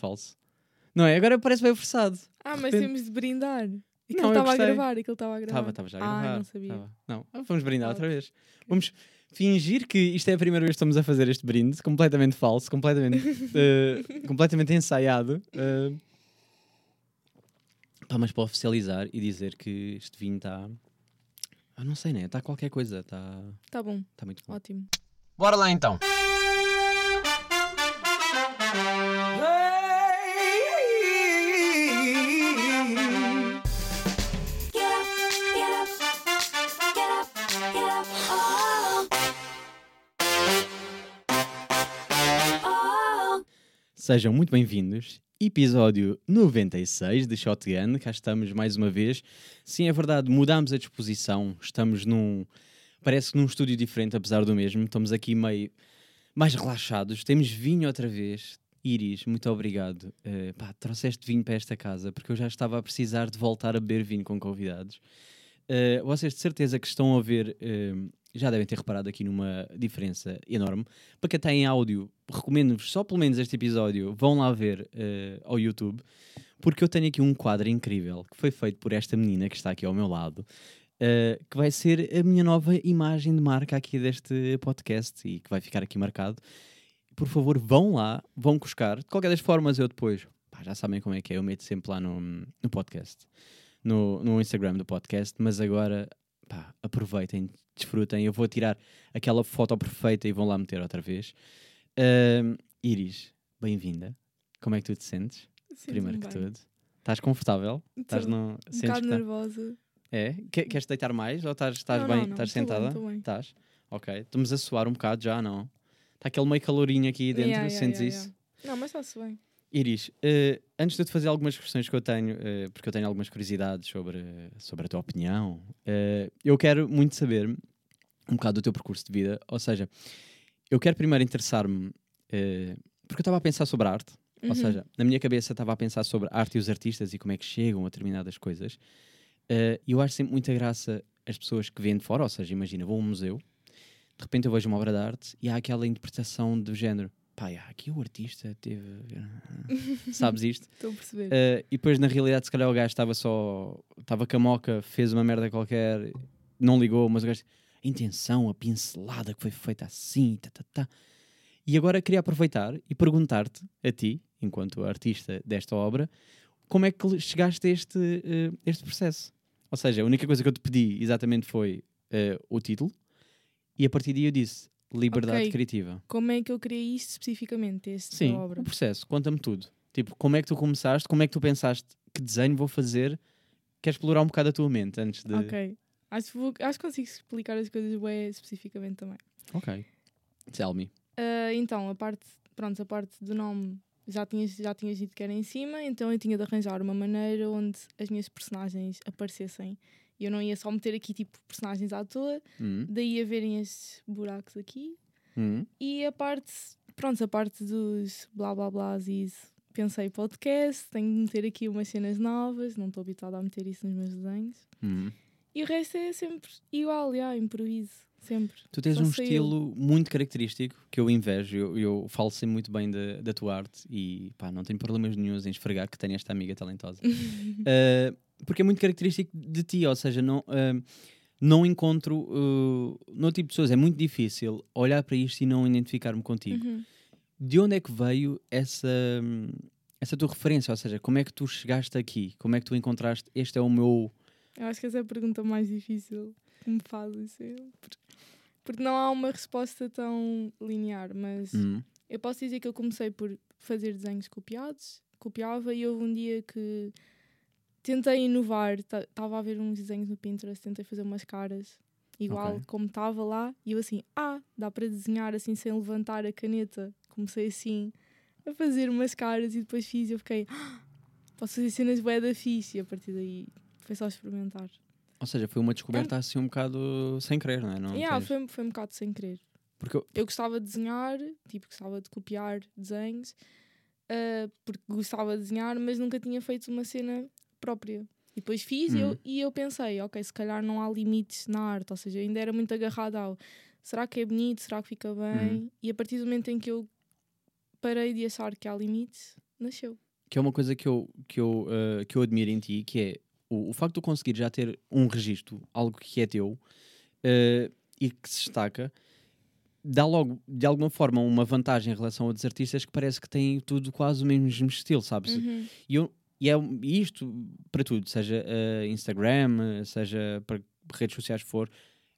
Falso. Não é? Agora parece bem forçado. Ah, mas repente- temos de brindar. E que Não, ele estava a gravar, e que ele estava a gravar. Estava, estava já a Ah, gravar. não sabia. Tava. Não, ah, vamos brindar Ah, outra vez. Vamos fingir que isto é a primeira vez que estamos a fazer este brinde, completamente falso, completamente, eh, completamente ensaiado. eh. Pá, mas para oficializar e dizer que este vinho está. Eu não sei, né? Está qualquer coisa. Está Tá bom, tá muito bom. ótimo. Bora lá então. Sejam muito bem-vindos. Episódio 96 de Shotgun. Cá estamos mais uma vez. Sim, é verdade, mudámos a disposição. Estamos num. Parece que num estúdio diferente, apesar do mesmo. Estamos aqui meio mais relaxados. Temos vinho outra vez. Iris, muito obrigado. Eh, pá, trouxeste vinho para esta casa porque eu já estava a precisar de voltar a beber vinho com convidados. Uh, vocês de certeza que estão a ver, uh, já devem ter reparado aqui numa diferença enorme. Para quem está em áudio, recomendo-vos só pelo menos este episódio, vão lá ver uh, ao YouTube, porque eu tenho aqui um quadro incrível que foi feito por esta menina que está aqui ao meu lado, uh, que vai ser a minha nova imagem de marca aqui deste podcast e que vai ficar aqui marcado. Por favor, vão lá, vão buscar. De qualquer das formas, eu depois, pá, já sabem como é que é, eu meto sempre lá no, no podcast no, no Instagram do podcast, mas agora pá, aproveitem, desfrutem. Eu vou tirar aquela foto perfeita e vão lá meter outra vez. Ahm, Iris, bem-vinda. Como é que tu te sentes? Sinto-me Primeiro que bem. tudo. Estás confortável? Estás no. Um bocado que tá- nervosa. É? Que- queres deitar mais ou estás, estás Não, bem? não, não, Estás bem, sentada? bem. Estás? Ok. Estamos a suar um bocado já, não? Está aquele meio calorinho aqui dentro, Yeah, yeah, sentes yeah, isso? Não, mas está-se bem. Iris, eh, antes de eu te fazer algumas questões que eu tenho, eh, porque eu tenho algumas curiosidades sobre, sobre a tua opinião, eh, eu quero muito saber um bocado do teu percurso de vida. Ou seja, eu quero primeiro interessar-me, porque eu estava a pensar sobre a arte, ou Uhum. seja, na minha cabeça estava a pensar sobre a arte e os artistas e como é que chegam a determinadas coisas. E eu acho sempre muita graça as pessoas que vêm de fora, ou seja, imagina, vou a um museu, de repente eu vejo uma obra de arte e há aquela interpretação do género. Pá, aqui o artista teve. Sabes isto? Estou a perceber. Uh, e depois, na realidade, se calhar o gajo estava só. Estava com a moca, fez uma merda qualquer, não ligou, mas o gajo. A intenção, a pincelada que foi feita assim, tá, tá, tá. E agora queria aproveitar e perguntar-te, a ti, enquanto artista desta obra, como é que chegaste a este, uh, este processo? Ou seja, a única coisa que eu te pedi exatamente foi uh, o título, e a partir daí eu disse liberdade Ok. criativa. Como é que eu criei isto especificamente, esta Sim, obra? o processo, conta-me tudo. Tipo, como é que tu começaste, como é que tu pensaste, que desenho vou fazer? Queres explorar um bocado a tua mente antes de... Ok. Acho, que vou- acho que consigo explicar as coisas bem especificamente também. Ok. Tell me. Ah, então, a parte, pronto, a parte do nome já tinhas, já tinhas dito que era em cima, então eu tinha de arranjar uma maneira onde as minhas personagens aparecessem. E eu não ia só meter aqui tipo personagens à toa, Hum, daí a verem estes buracos aqui. hum, E a parte, pronto, a parte dos blá blá blás e isso. Pensei podcast, tenho de meter aqui umas cenas novas, não estou habituada a meter isso nos meus desenhos. hum. E o resto é sempre igual, já, improviso, sempre. Tu tens Só um sei eu. estilo muito característico que eu invejo. Eu, eu falo sempre muito bem da, da tua arte e pá, não tenho problemas nenhums em esfregar que tenho esta amiga talentosa. Uh, porque é muito característico de ti, ou seja, não, uh, não encontro uh, no tipo de pessoas. É muito difícil olhar para isto e não identificar-me contigo. Uhum. De onde é que veio essa, hum, essa tua referência? Ou seja, como é que tu chegaste aqui? Como é que tu encontraste? Este é o meu. Eu acho que essa é a pergunta mais difícil que me fazem sempre. Porque não há uma resposta tão linear, mas Hum, eu posso dizer que eu comecei por fazer desenhos copiados, copiava e houve um dia que tentei inovar, estava a ver uns desenhos no Pinterest, tentei fazer umas caras igual Ok. como estava lá e eu assim, ah, dá para desenhar assim sem levantar a caneta. Comecei assim a fazer umas caras e depois fiz e eu fiquei, ah, posso fazer cenas bué da fixe e a partir daí foi só experimentar. ou seja, foi uma descoberta assim um bocado sem querer, não é? Não yeah, foi, foi um bocado sem querer. Porque eu- Eu gostava de desenhar, tipo, gostava de copiar desenhos, ah, porque gostava de desenhar, mas nunca tinha feito uma cena própria. E depois fiz e, Uhum. eu, e eu pensei, ok, se calhar não há limites na arte, ou seja, eu ainda era muito agarrada ao será que é bonito, será que fica bem? Uhum. E a partir do momento em que eu parei de achar que há limites, nasceu. que é uma coisa que eu, que eu, uh, que eu admiro em ti, que é o, o facto de tu conseguir já ter um registro, algo que é teu uh, e que se destaca, dá logo, de alguma forma, uma vantagem em relação a outros artistas que parece que têm tudo quase o mesmo estilo, sabes? Uhum. E, eu, e é isto para tudo, seja uh, Instagram, seja para redes sociais for,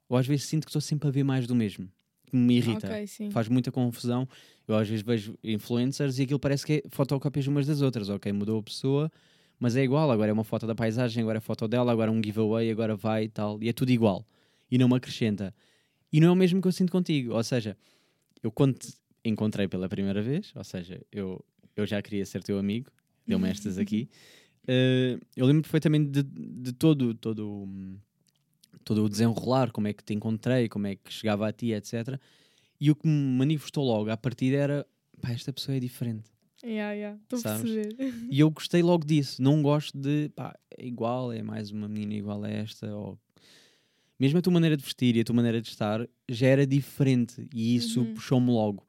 eu às vezes sinto que estou sempre a ver mais do mesmo, que me irrita Ok, sim. faz muita confusão. Eu às vezes vejo influencers e aquilo parece que é fotocópias umas das outras. Ok, mudou a pessoa, mas é igual. Agora é uma foto da paisagem, agora é foto dela, agora é um giveaway, agora vai e tal. E é tudo igual. E não me acrescenta. E não é o mesmo que eu sinto contigo. Ou seja, eu quando te encontrei pela primeira vez, ou seja, eu, eu já queria ser teu amigo, deu-me estas aqui. eh, eu lembro perfeitamente de, de todo, todo, todo o desenrolar, como é que te encontrei, como é que chegava a ti, etc. E o que me manifestou logo à partida era pá, esta pessoa é diferente. Yeah, yeah. Estou a perceber. E eu gostei logo disso. Não gosto de pá, é igual, é mais uma menina igual a esta. Ou... Mesmo a tua maneira de vestir e a tua maneira de estar já era diferente. E isso Uhum. puxou-me logo.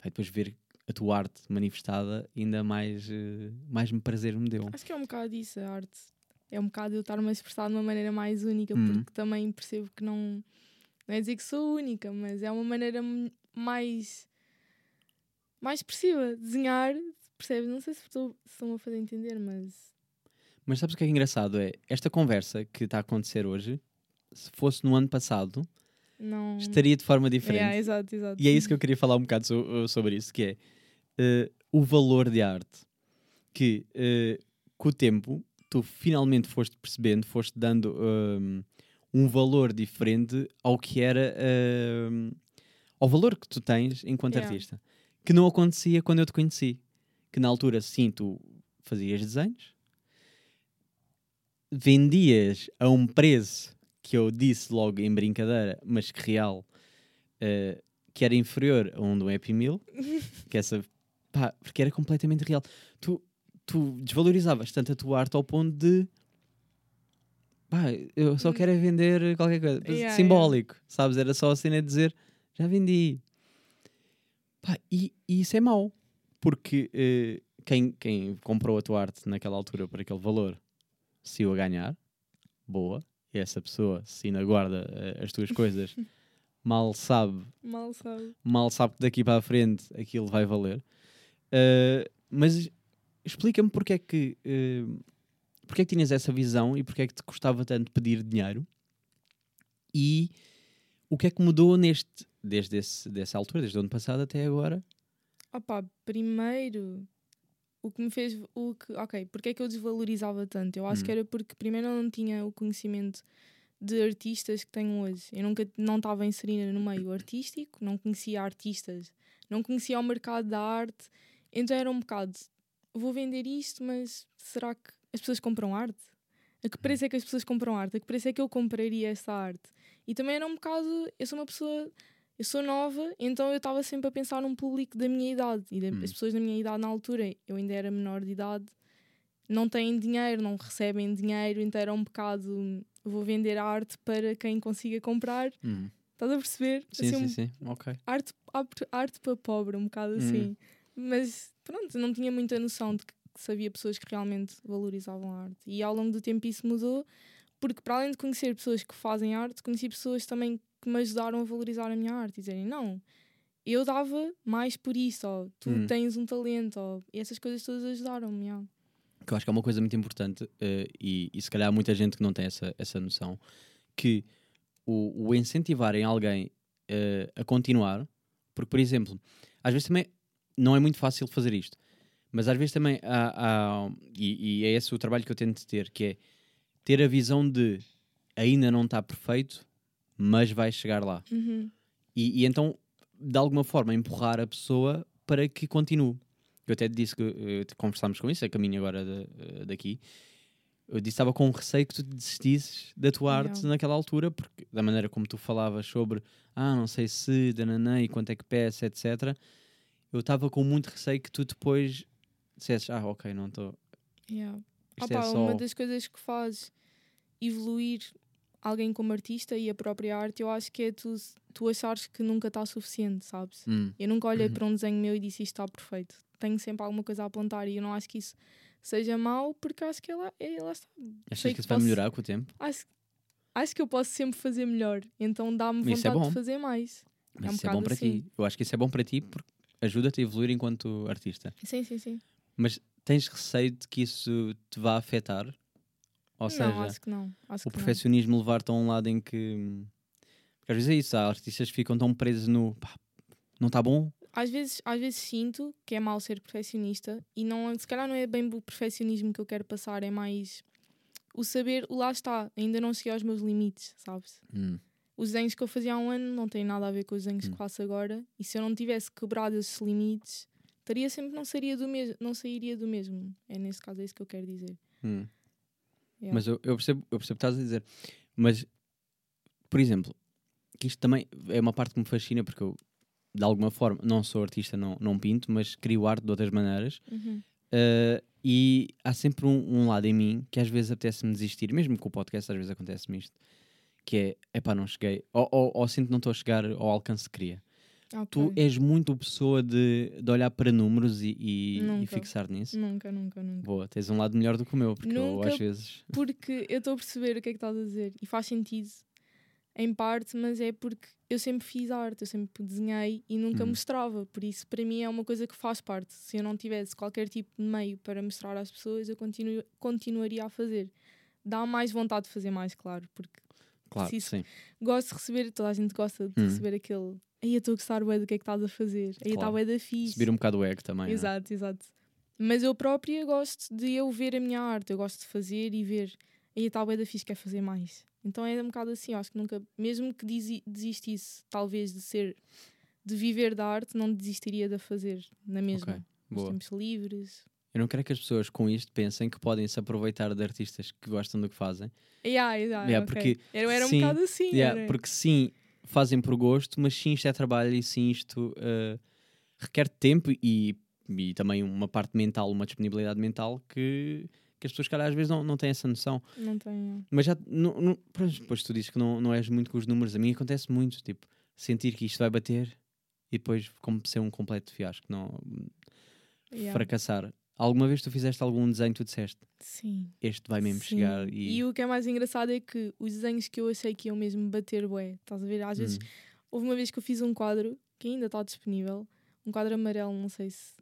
Vai depois ver a tua arte manifestada, ainda mais, eh, mais me prazer me deu. Acho que é um bocado isso, a arte. É um bocado eu estar-me a expressar de uma maneira mais única, Hum. porque também percebo que não. Não é dizer que sou única, mas é uma maneira mais. mais expressiva. Desenhar, percebes? Não sei se estou se estou-me a fazer entender, mas. Mas sabes o que é engraçado? É esta conversa que está a acontecer hoje, se fosse no ano passado, Não. estaria de forma diferente. Yeah, exato, exato. E é isso que eu queria falar um bocado so- sobre isso, que é eh, o valor de arte. Que eh, com o tempo tu finalmente foste percebendo, foste dando hum, um valor diferente ao que era ao valor que tu tens enquanto Yeah. artista. Que não acontecia quando eu te conheci. Que na altura sim, tu fazias desenhos, vendias a um preço que eu disse logo em brincadeira, mas que real, eh, que era inferior a um do Happy Meal, que essa, pá, porque era completamente real. Tu, tu desvalorizavas tanto a tua arte ao ponto de, pá, eu só quero é vender qualquer coisa, Hum. Yeah, simbólico, sabes? Era só a cena de dizer, já vendi. Pá, e, e isso é mau, porque eh, quem, quem comprou a tua arte naquela altura por aquele valor, se o a ganhar, boa, e essa pessoa, se ainda guarda eh, as tuas coisas, mal sabe Mal sabe. mal sabe que daqui para a frente aquilo vai valer. Uh, mas explica-me porque é que uh, porque é que tinhas essa visão e porque é que te custava tanto pedir dinheiro e o que é que mudou neste desde esse, dessa altura, desde o ano passado até agora? Opa, primeiro, o que me fez. O que, ok, porque é que eu desvalorizava tanto? Eu acho Hum. que era porque primeiro eu não tinha o conhecimento de artistas que tenho hoje. Eu nunca não estava inserida no meio artístico, não conhecia artistas, não conhecia o mercado da arte, então era um bocado. Vou vender isto, mas será que as pessoas compram arte? A que preço é que as pessoas compram arte? A que preço é que eu compraria essa arte? E também era um bocado. Eu sou uma pessoa eu sou nova, então eu estava sempre a pensar num público da minha idade. E Hum. as pessoas da minha idade na altura, eu ainda era menor de idade, não têm dinheiro, não recebem dinheiro, então era um bocado. Vou vender arte para quem consiga comprar. Hum. Estás a perceber? Sim, Assim, sim, um- sim. Ok. Arte, arte, para pobre, um bocado Hum. assim. Mas pronto, não tinha muita noção de que, havia pessoas que realmente valorizavam a arte. E ao longo do tempo isso mudou, porque para além de conhecer pessoas que fazem arte, conheci pessoas também que me ajudaram a valorizar a minha arte e dizerem: não, eu dava mais por isso, ou tu Hum. tens um talento, ou e essas coisas todas ajudaram-me. yeah. que eu acho que é uma coisa muito importante eh, e, e se calhar há muita gente que não tem essa, essa noção que o, o incentivarem alguém eh, a continuar, porque por exemplo, às vezes também não é muito fácil fazer isto, mas às vezes também há, há- e, e é esse o trabalho que eu tento ter, que é ter a visão de ainda não está perfeito, mas vai chegar lá. Uhum. E, e então, de alguma forma, empurrar a pessoa para que continue. Eu até disse que eh, conversámos com isso, a caminho agora de- eh, daqui. Eu disse que estava com receio que tu desistisses da tua arte naquela altura, porque da maneira como tu falavas sobre ah, não sei se, dananã, e quanto é que peça, etc. Eu estava com muito receio que tu depois dissesses, ah, ok, não estou. Yeah. Isto Opa, é só. Uma das coisas que faz evoluir alguém como artista e a própria arte, eu acho que é tu, tu achares que nunca está suficiente, sabes? Hum, Eu nunca olhei Uhum. para um desenho meu e disse isto está perfeito. Tenho sempre alguma coisa a apontar e eu não acho que isso seja mau, porque acho que ela, é, lá está. Achas que que isso vai melhorar com o tempo? Acho, acho que eu posso sempre fazer melhor, então dá-me é vontade bom. de fazer mais. Mas um isso é bom para assim. ti. Eu acho que isso é bom para ti porque ajuda-te a evoluir enquanto artista. Sim, sim, sim. Mas tens receio de que isso te vá afetar? Ou não, seja, acho que não. Acho o que perfeccionismo levar-te a um lado em que. Porque às vezes é isso, há artistas que ficam tão presos no. "Pá, não está bom? Às vezes, às vezes sinto que é mau ser perfeccionista e não, se calhar não é bem o perfeccionismo que eu quero passar, é mais o saber, o lá está, ainda não cheguei aos meus limites, sabes? Hum, Os desenhos que eu fazia há um ano não têm nada a ver com os desenhos Hum. que faço agora e se eu não tivesse quebrado esses limites, estaria sempre, não, seria do não sairia do mesmo. É nesse caso é isso que eu quero dizer. hum. Yeah. Mas eu, eu percebo, eu percebo o que estás a dizer. Mas, por exemplo, que isto também é uma parte que me fascina porque eu, de alguma forma, não sou artista, não, não pinto, mas crio arte de outras maneiras. Uhum. Uh, e há sempre um, um lado em mim que às vezes apetece-me desistir, mesmo com o podcast, às vezes acontece-me isto, que é, epá, não cheguei, ou, ou, ou sinto que não estou a chegar ao alcance que queria. Tu Ok. és muito pessoa de, de olhar para números e, e, e fixar nisso. Nunca, nunca, nunca. Boa, tens um lado melhor do que o meu, porque eu Nunca às vezes. Porque eu estou a perceber o que é que estás a dizer e faz sentido em parte, mas é porque eu sempre fiz arte, eu sempre desenhei e nunca Hum. mostrava. Por isso, para mim, é uma coisa que faz parte. Se eu não tivesse qualquer tipo de meio para mostrar às pessoas, eu continuo, continuaria a fazer. Dá mais vontade de fazer mais, claro, porque Claro, preciso- sim. gosto de receber, toda a gente gosta de Hum. receber aquele. Aí eu estou a gostar bué do que é que estás a fazer. Aí está Claro. bué da fixe. Subir um bocado o ego também. é? Exato, exato. Mas eu própria gosto de eu ver a minha arte, eu gosto de fazer e ver. Aí a tal da fixe quer fazer mais. Então é um bocado assim, acho que nunca, mesmo que desi- desistisse, talvez, de ser, de viver da arte, não desistiria de a fazer na mesma. Ok, Nos boa. tempos livres. Eu não quero que as pessoas com isto pensem que podem se aproveitar de artistas que gostam do que fazem. Yeah, yeah, Yeah, ok. porque era, era um sim, bocado assim. Yeah, porque sim, fazem por gosto, mas sim, isto é trabalho e sim, isto uh, requer tempo e, e também uma parte mental, uma disponibilidade mental que, que as pessoas, cara, às vezes não, não têm essa noção. Não tenho. Mas já, não, não, depois tu dizes que não, não és muito com os números, a mim acontece muito, tipo, sentir que isto vai bater e depois como ser um completo fiasco, não Yeah. fracassar. Alguma vez tu fizeste algum desenho tu disseste, Sim. este vai mesmo sim. chegar e. E o que é mais engraçado é que os desenhos que eu achei que iam mesmo bater, bué, estás a ver? Às vezes Hum, Houve uma vez que eu fiz um quadro que ainda está disponível, um quadro amarelo, não sei se,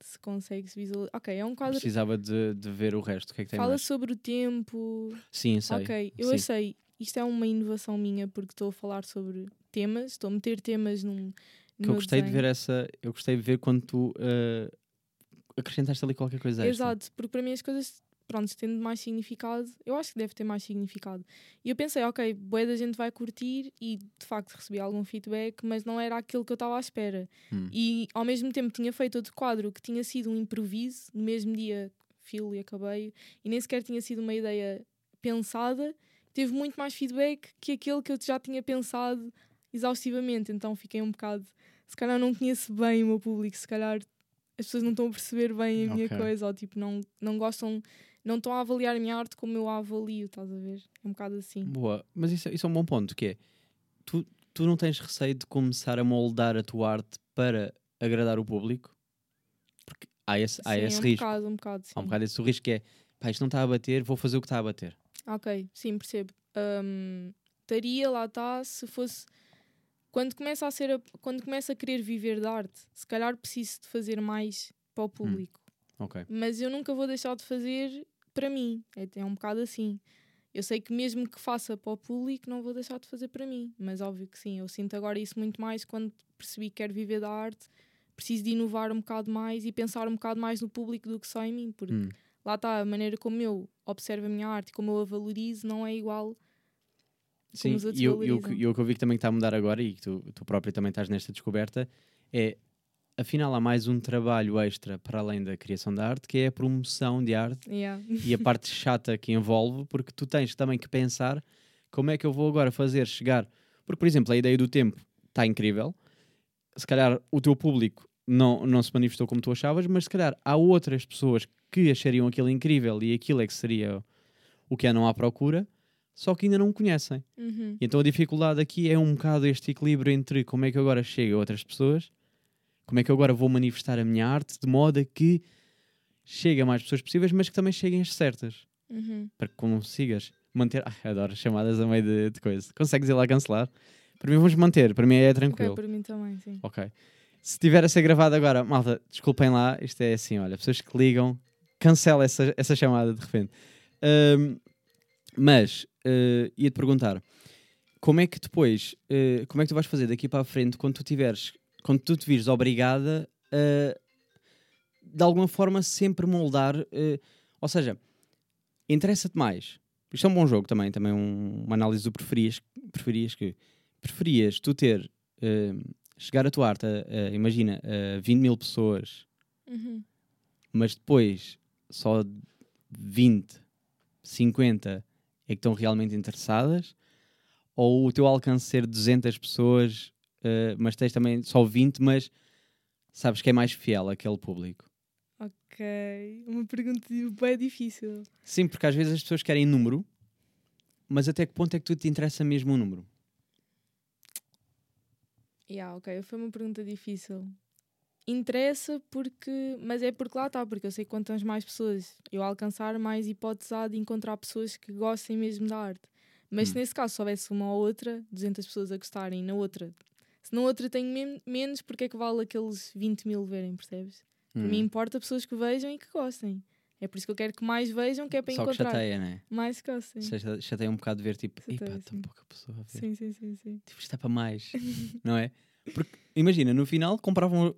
se consegues visualizar. Ok, é um quadro precisava de, de ver o resto, o que é que tem fala mais? sobre o tempo. Sim, sei. ok, eu sim. achei, isto é uma inovação minha porque estou a falar sobre temas, estou a meter temas num. que eu gostei de ver essa eu gostei de ver quando tu uh, acrescentaste ali qualquer coisa. Exato, porque para mim as coisas, pronto, tendo mais significado, eu acho que deve ter mais significado. E eu pensei, ok, boa da gente vai curtir e de facto recebi algum feedback, mas não era aquilo que eu estava à espera. Hum. E ao mesmo tempo tinha feito outro quadro que tinha sido um improviso, no mesmo dia filo e acabei, e nem sequer tinha sido uma ideia pensada, teve muito mais feedback que aquele que eu já tinha pensado exaustivamente, então fiquei um bocado, se calhar não conheço bem o meu público, se calhar as pessoas não estão a perceber bem a minha Ok. coisa, ou tipo, não, não gostam, não estão a avaliar a minha arte como eu a avalio, estás a ver? É um bocado assim. Boa, mas isso, isso é um bom ponto, que é tu, tu não tens receio de começar a moldar a tua arte para agradar o público? Porque há esse, há sim, esse um risco. bocado, um bocado, sim. Há um bocado esse risco que é pá, isto não está a bater, vou fazer o que está a bater. Ok, sim, percebo. Hum, Estaria, lá está, se fosse. Quando começa a ser a- quando começa a querer viver da arte, se calhar preciso de fazer mais para o público. Ok. Mas eu nunca vou deixar de fazer para mim. É, é um bocado assim. Eu sei que mesmo que faça para o público, não vou deixar de fazer para mim. Mas óbvio que sim, eu sinto agora isso muito mais quando percebi que quero viver da arte. Preciso de inovar um bocado mais e pensar um bocado mais no público do que só em mim. Porque Hum. lá está, a maneira como eu observo a minha arte como eu a valorizo não é igual Sim, e o e o que eu vi que também está a mudar agora e que tu, tu próprio também estás nesta descoberta é afinal há mais um trabalho extra para além da criação da arte que é a promoção de arte Yeah. e a parte chata que envolve, porque tu tens também que pensar como é que eu vou agora fazer chegar. Porque, por exemplo, a ideia do tempo está incrível. Se calhar o teu público não, não se manifestou como tu achavas, mas se calhar há outras pessoas que achariam aquilo incrível e aquilo é que seria o que é não à procura. Só que ainda não me conhecem. Uhum. Então a dificuldade aqui é um bocado este equilíbrio entre como é que eu agora chego a outras pessoas, como é que eu agora vou manifestar a minha arte de modo a que chegue a mais pessoas possíveis, mas que também cheguem as certas, Uhum. para que consigas manter. Ai, adoro chamadas a meio de, de coisa. Consegues ir lá cancelar? Para mim, vamos manter, para mim é tranquilo. para mim também, sim. Ok. Se tiver a ser gravado agora, malta, desculpem lá, isto é assim, olha, pessoas que ligam, cancela essa, essa chamada de repente. Ahm, mas, eh, ia-te perguntar, como é que depois, eh, como é que tu vais fazer daqui para a frente quando tu tiveres, quando tu te vires obrigada a, de alguma forma, sempre moldar, eh, ou seja, interessa-te mais. Isto é um bom jogo também, também um- uma análise do preferias, preferias que preferias tu ter chegar a tua arte, a, a- imagina, a 20 mil pessoas, Uhum. mas depois só 20, 50 é que estão realmente interessadas, ou o teu alcance ser 200 pessoas, eh, mas tens também só 20, mas sabes que é mais fiel àquele público. Ok. Uma pergunta bem difícil. Sim, porque às vezes as pessoas querem número, mas até que ponto é que tu te interessa mesmo o número? Yeah, ok, foi uma pergunta difícil. Interessa porque. Mas é porque lá está, porque eu sei que quantas mais pessoas eu alcançar, mais hipóteses há de encontrar pessoas que gostem mesmo da arte. Mas se Hum. nesse caso soubesse uma ou outra, 200 pessoas a gostarem, na outra. Se na outra tenho men- menos, porque é que vale aqueles 20 mil verem, percebes? Para Hum. mim importa pessoas que vejam e que gostem. É por isso que eu quero que mais vejam, que é para Só que encontrar chateia, não é? mais que gostem. Chateia, chateia um bocado de ver tipo, Chateia, epá, tão pouca pessoa a ver. Sim, sim, sim, sim. Tipo, isto é para mais, não é? Porque, imagina, no final compravam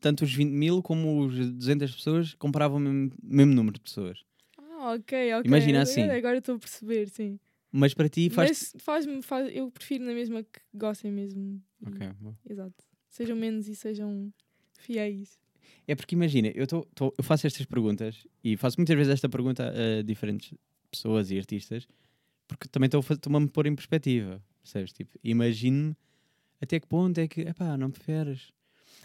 tanto os 20 mil como os 200 pessoas, compravam o mesmo, mesmo número de pessoas. Ah, ok, ok. Imagina assim. Agora estou a perceber, sim. Mas para ti faz. Mas faz-me, faz, eu prefiro na mesma que gostem mesmo. Ok, bom. Exato. Sejam menos e sejam fiéis. É porque imagina, eu, tô, tô- eu faço estas perguntas e faço muitas vezes esta pergunta a diferentes pessoas e artistas porque também estou a fa- estou-me a me pôr em perspectiva. Percebes? Tipo, imagino-me até que ponto é que, epá, não preferes.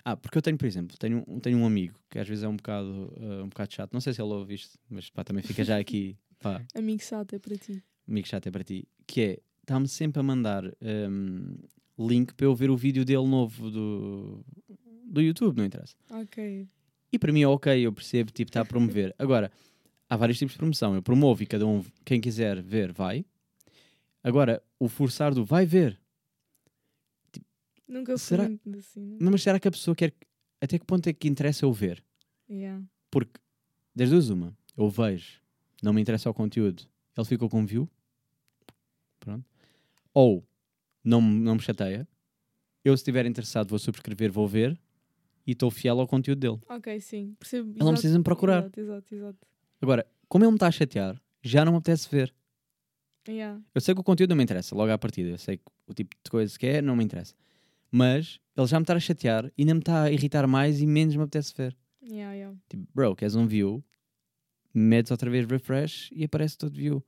Ah, porque eu tenho, por exemplo, tenho, um- tenho um amigo que às vezes é um bocado, ah, um bocado chato, não sei se ele ouve isto, mas pá, também fica já aqui, pá, Amigo chato é para ti. amigo chato é para ti, que é, está-me sempre a mandar hum, link para eu ver o vídeo dele novo do, do YouTube, não interessa. Ok. E para mim é ok, eu percebo, tipo, está a promover. Agora, há vários tipos de promoção. Eu promovo e cada um, quem quiser ver, vai. Agora, o forçar do vai ver. Nunca fui Será- muito assim. né? Mas será que a pessoa quer. Até que ponto é que interessa eu ver? Yeah. Porque, das duas, uma, eu vejo, não me interessa o conteúdo, ele ficou com view. Pronto. Ou, não, me- não me chateia. Eu, se estiver interessado, vou subscrever, vou ver e estou fiel ao conteúdo dele. Ok, sim. Percebo. Ele não precisa me procurar. Exato, exato, exato. Agora, como ele me está a chatear, já não me apetece ver. Yeah. Eu sei que o conteúdo não me interessa, logo à partida. Eu sei que o tipo de coisa que é, não me interessa. Mas ele já me está a chatear e ainda me está a irritar mais e menos me apetece ver. Yeah, yeah. Tipo, bro, queres um view? Metes outra vez refresh e aparece todo view.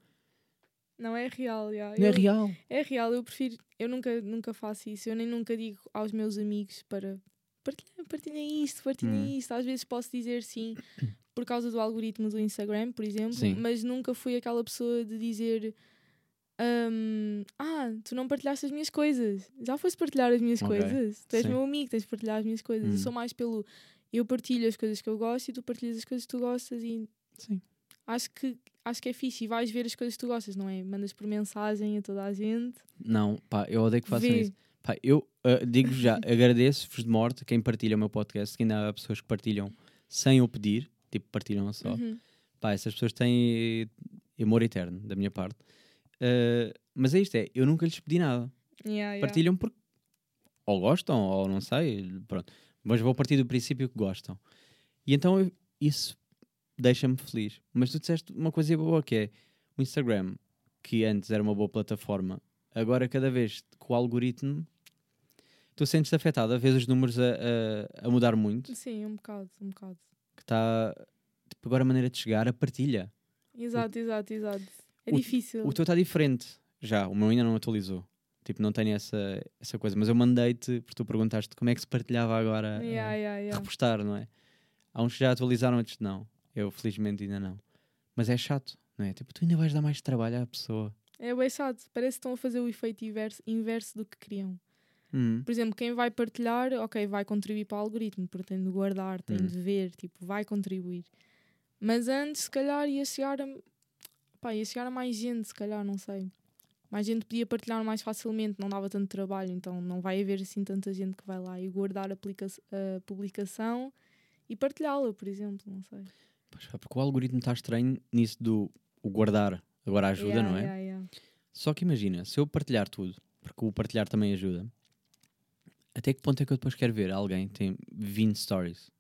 Não é real, yeah. Não é Eu- real. É real, eu prefiro. Eu nunca, nunca faço isso. Eu nem nunca digo aos meus amigos para partilhem, partilhem isto, partilhem Hum. isto. Às vezes posso dizer sim por causa do algoritmo do Instagram, por exemplo, Sim. mas nunca fui aquela pessoa de dizer. Hum, ah, tu não partilhaste as minhas coisas. Já foste partilhar as minhas Ok, coisas. Tu és sim. meu amigo, tens de partilhar as minhas coisas. Eu Hum. sou mais pelo. Eu partilho as coisas que eu gosto e tu partilhas as coisas que tu gostas e Sim. acho que, acho que é fixe. E vais ver as coisas que tu gostas, não é? Mandas por mensagem a toda a gente. Não, pá, eu odeio que façam Vê. isso. Pá, eu ah, digo já, agradeço-vos de morte quem partilha o meu podcast, que ainda há pessoas que partilham sem eu pedir, tipo, partilham só. Uhum. Pá, essas pessoas têm amor eterno da minha parte. Ah, mas é isto, é, eu nunca lhes pedi nada. Yeah, yeah. Partilham porque ou gostam, ou não sei, pronto. Mas vou partir do princípio que gostam. E então eu- isso deixa-me feliz. Mas tu disseste uma coisa boa que é o Instagram, que antes era uma boa plataforma, agora cada vez com o algoritmo tu sentes-te afetada, vês os números a, a, a mudar muito, Sim, um bocado, um bocado. que está tipo, agora a maneira de chegar, a partilha. Exato, exato, exato. É o- difícil. O teu está diferente já, o meu ainda não atualizou. Tipo, não tenho essa, essa coisa, mas eu mandei-te, porque tu perguntaste como é que se partilhava agora. Yeah, yeah, yeah. repostar, não é? Há uns que já atualizaram, outros não. Eu, felizmente, ainda não. Mas é chato, não é? Tipo, tu ainda vais dar mais trabalho à pessoa. É bem chato. Parece que estão a fazer o efeito inverso, inverso do que queriam. Hum. Por exemplo, quem vai partilhar, ok, vai contribuir para o algoritmo, porque tem de guardar, tem Hum. de ver, tipo, vai contribuir. Mas antes, se calhar, ia chegar a, pá, ia chegar a mais gente, se calhar, não sei. Mais gente podia partilhar mais facilmente, não dava tanto trabalho, então não vai haver assim tanta gente que vai lá e guardar a, a publicação e partilhá-la, por exemplo, não sei. Pois, porque o algoritmo está estranho nisso do o guardar. Agora ajuda, Yeah, não é? yeah, yeah. Só que imagina, se eu partilhar tudo, porque o partilhar também ajuda, até que ponto é que eu depois quero ver alguém que tem 20 stories?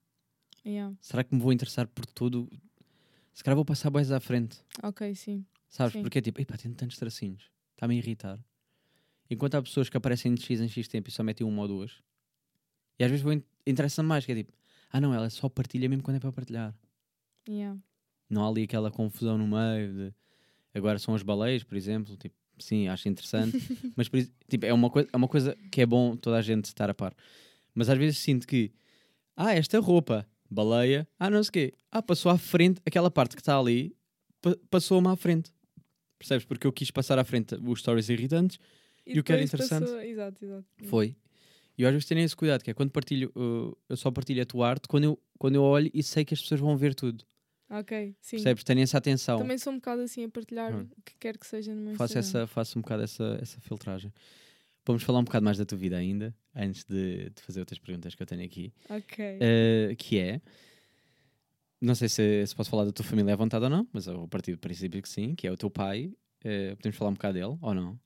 Será que me vou interessar por tudo? Se calhar vou passar boas à frente, Ok, sim. sabes? Sim. Porque é tipo, epá, tem tantos tracinhos, está-me a irritar. Enquanto há pessoas que aparecem de X em X tempo e só metem uma ou duas, e às vezes vou in- interessa-me mais, que é tipo, ah não, ela só partilha mesmo quando é para partilhar. Yeah. Não há ali aquela confusão no meio de agora são as baleias, por exemplo, tipo, sim, acho interessante, mas tipo, é uma coisa, é uma coisa que é bom toda a gente estar a par. Mas às vezes sinto que ah, esta roupa, baleia, ah, não sei o quê. Ah, passou à frente, aquela parte que está ali, pa- passou-me à frente. Percebes? Porque eu quis passar à frente os stories irritantes, E o que era interessante- passou- Exato, exato. foi. E eu às vezes tenho esse cuidado, que é quando partilho, uh, eu só partilho a tua arte quando eu, quando eu olho e sei que as pessoas vão ver tudo. Ok, sim. Percebes? Tenho essa atenção. Também sou um bocado assim a partilhar Hum. o que quer que seja no meu faço, Instagram. essa, faço um bocado essa, essa filtragem. Vamos falar um bocado mais da tua vida ainda, antes de, de fazer outras perguntas que eu tenho aqui. Ok. Uh, que é. Não sei se, se posso falar da tua família à vontade ou não, mas eu partir do princípio que sim, que é o teu pai. Uh, podemos falar um bocado dele ou não?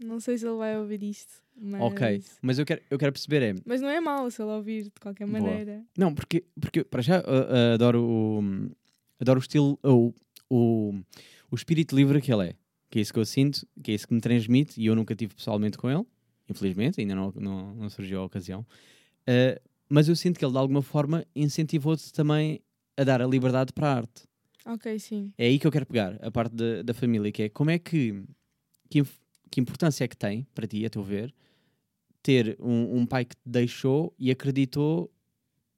Não sei se ele vai ouvir isto. Mas... Ok, mas eu quero, eu quero perceber é. Mas não é mau se ele ouvir de qualquer Boa. maneira. Não, porque, porque para já uh, uh, adoro o. Adoro o estilo. O, o, o espírito livre que ele é. Que é isso que eu sinto, que é isso que me transmite, e eu nunca tive pessoalmente com ele, infelizmente, ainda não, não, não surgiu a ocasião. Uh, mas eu sinto que ele, de alguma forma, incentivou-te também a dar a liberdade para a arte. Ok, sim. É aí que eu quero pegar, a parte da, da família, que é como é que. Que, que importância é que tem, para ti, a teu ver, ter um, um pai que te deixou e acreditou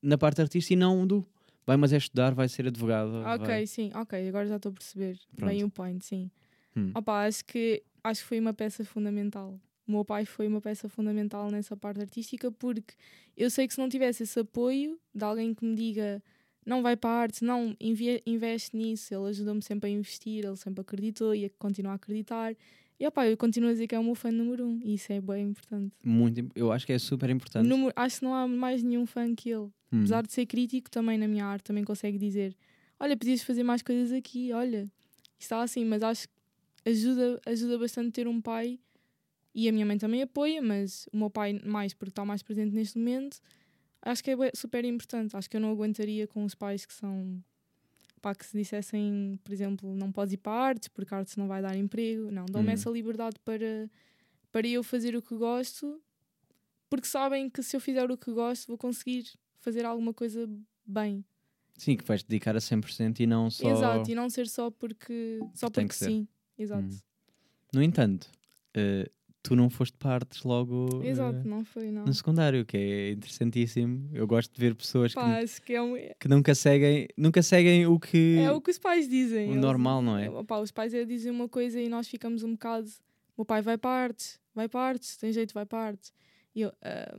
na parte artística e não do. Vai, mas é estudar, vai ser advogado. Ok, vai- sim. Ok, agora já estou a perceber Pronto. bem o point, sim. Hum. Opa, acho que, acho que foi uma peça fundamental. O meu pai foi uma peça fundamental nessa parte artística porque eu sei que se não tivesse esse apoio de alguém que me diga não vai para a arte, não, inve- investe nisso, ele ajudou-me sempre a investir, ele sempre acreditou e continua a acreditar. E opá, eu continuo a dizer que é o meu fã número um e isso é bem importante. Muito, eu acho que é super importante. Número- acho que não há mais nenhum fã que ele. Hum. Apesar de ser crítico também na minha arte, também consegue dizer: Olha, podias fazer mais coisas aqui, olha, está assim, mas acho que ajuda, ajuda bastante ter um pai e a minha mãe também apoia, mas o meu pai mais porque está mais presente neste momento. Acho que é super importante. Acho que eu não aguentaria com os pais que são pá, que se dissessem, por exemplo, não podes ir para a artes porque a artes não vai dar emprego. Não, dão-me Hum. essa liberdade para, para eu fazer o que gosto, porque sabem que se eu fizer o que gosto vou conseguir fazer alguma coisa bem. Sim, que vais dedicar a 100% e não só. Exato, e não ser só porque só Tem porque que ser. Exato. Hum. No entanto, eh, tu não foste partes logo. eh, Exato, não foi não. no secundário, que é interessantíssimo. Eu gosto de ver pessoas que, Pá, acho que é, um, que nunca seguem, nunca seguem o que é o que os pais dizem. o Eles- normal, não é? Pá, os pais é dizem uma coisa e nós ficamos um bocado. O meu pai vai para artes, vai para artes, tem jeito, vai para artes. E eu, ah,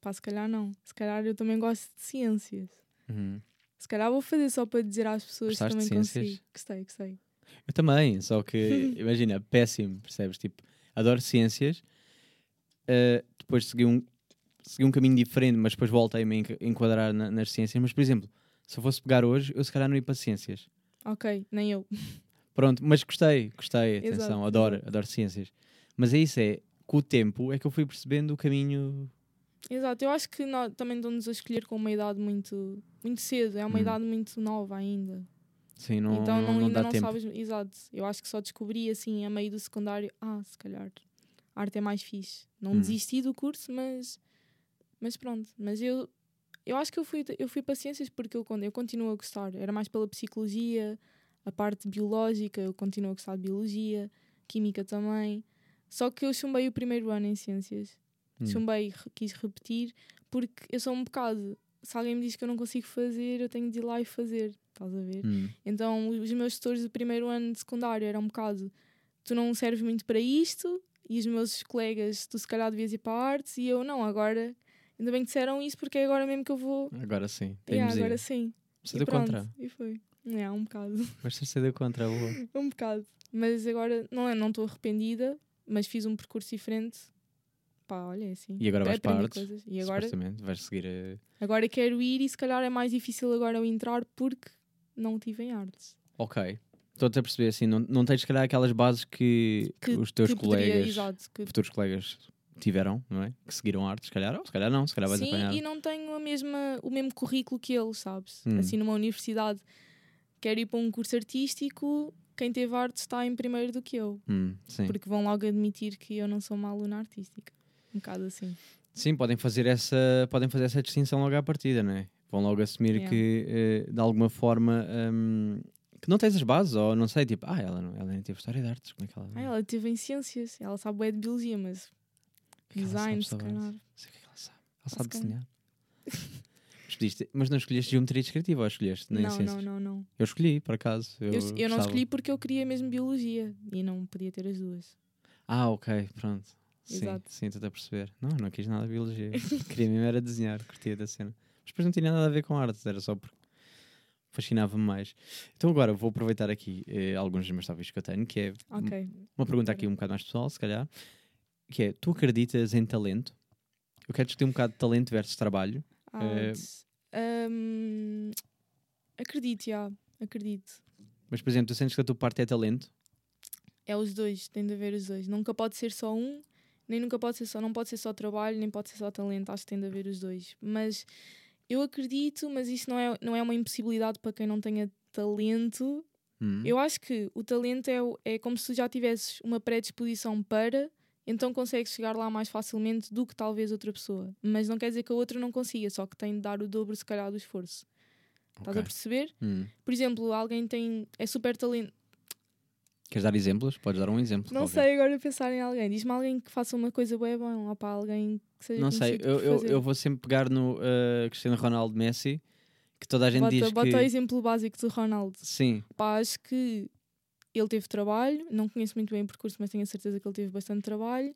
pá, se calhar não. Se calhar eu também gosto de ciências. Uhum. Se calhar vou fazer só para dizer às pessoas Gostaste que também consigo. Gostei, gostei. Eu também, só que imagina, péssimo, percebes? Tipo, adoro ciências, eh, depois segui um, segui um caminho diferente, mas depois voltei-me a enquadrar na- nas ciências. Mas, por exemplo, se eu fosse pegar hoje, eu se calhar não ia para ciências. Ok, nem eu. Pronto, mas gostei, gostei, atenção, adoro, exato. adoro ciências. Mas é isso, é com o tempo é que eu fui percebendo o caminho. Exato, eu acho que nó- também dão-nos a escolher com uma idade muito, muito cedo. É uma Hum. idade muito nova ainda. Sim, não, então não, não, ainda não tempo. sabes. Exato. Eu acho que só descobri assim a meio do secundário. Ah, se calhar a arte é mais fixe. Não Hum. desisti do curso, mas, mas pronto. Mas eu, eu acho que eu fui, eu fui para ciências porque eu, eu continuo a gostar. Era mais pela psicologia, a parte biológica, eu continuo a gostar de biologia, química também. Só que eu chumbei o primeiro ano em ciências. Hum. Chumbei, quis repetir, porque eu sou um bocado. Se alguém me diz que eu não consigo fazer, eu tenho de ir lá e fazer. Estás a ver? Hum. Então, os meus tutores do primeiro ano de secundário eram um bocado tu não serves muito para isto, e os meus colegas, tu se calhar devias ir para a artes, e eu, não, agora, ainda bem que disseram isso, porque é agora mesmo que eu vou. Agora sim. Yeah, Temos agora ir. sim. Você E deu pronto, contra. E foi. É, um bocado. Mas você deu contra. Boa. um bocado. Mas agora, não é, não estou arrependida, mas fiz um percurso diferente. Pá, olha, é assim. E agora vais para artes. coisas. E agora, vais seguir a. agora quero ir e se calhar é mais difícil agora eu entrar porque não tive em artes. Ok. Estou-te a perceber assim, não, não tens se calhar aquelas bases que, Que- os teus que poderia- colegas, exato, que futuros colegas tiveram, não é? Que seguiram arte, se calhar, ou se calhar não, se calhar vais Sim, apanhar. e não tenho a mesma, o mesmo currículo que eles, sabes? Hum. Assim, numa universidade, quero ir para um curso artístico, quem teve arte está em primeiro do que eu. Hum. Porque vão logo admitir que eu não sou uma aluna artística. Um bocado assim. Sim, podem fazer essa, podem fazer essa distinção logo à partida, não é? Vão logo assumir Yeah. que eh, de alguma forma hum, que não tens as bases, ou não sei, tipo, ah, ela, não, ela nem teve história de artes, como é que ela. Ah, ela teve em ciências, ela sabe bué de biologia, mas o que é design, se calhar. Não sei o que é ela sabe. Ela sabe desenhar. mas, não escolheste geometria descritiva ou escolheste? Nem Não, não, ciências? não, não. Eu escolhi, por acaso. Eu, Eu, eu não escolhi porque eu queria mesmo biologia e não podia ter as duas. Ah, ok, pronto. Sim, Exato. sim, estou a perceber. Não, não quis nada de biologia. Queria mesmo era desenhar, curtia da cena. Mas depois não tinha nada a ver com artes, era só porque fascinava-me mais. Então agora vou aproveitar aqui eh, alguns dos meus tópicos que eu tenho, que é Ok. uma pergunta aqui um bocado mais pessoal, se calhar, que é, tu acreditas em talento? Eu quero discutir um bocado de talento versus trabalho. Eh, Artes. Hum, acredito, já. Acredito. Mas, por exemplo, tu sentes que a tua parte é talento? É os dois, tem de haver os dois. Nunca pode ser só um, nem nunca pode ser só, não pode ser só trabalho, nem pode ser só talento. Acho que tem de haver os dois. Mas eu acredito, mas isso não é, não é uma impossibilidade para quem não tenha talento. Hum. Eu acho que o talento é, é como se tu já tivesses uma predisposição para, então consegues chegar lá mais facilmente do que talvez outra pessoa. Mas não quer dizer que a outra não consiga, só que tem de dar o dobro, se calhar, do esforço. Estás a perceber? Hum. Por exemplo, alguém tem é super talento. Queres dar exemplos? Podes dar um exemplo. Não qualquer. sei agora pensar em alguém. Diz-me alguém que faça uma coisa bem bom, ou para alguém que seja Não sei, eu, eu, eu vou sempre pegar no uh, Cristiano Ronaldo Messi, que toda a gente bota, diz bota que... o exemplo básico do Ronaldo. Sim, Pá, acho que ele teve trabalho, não conheço muito bem o percurso, mas tenho a certeza que ele teve bastante trabalho.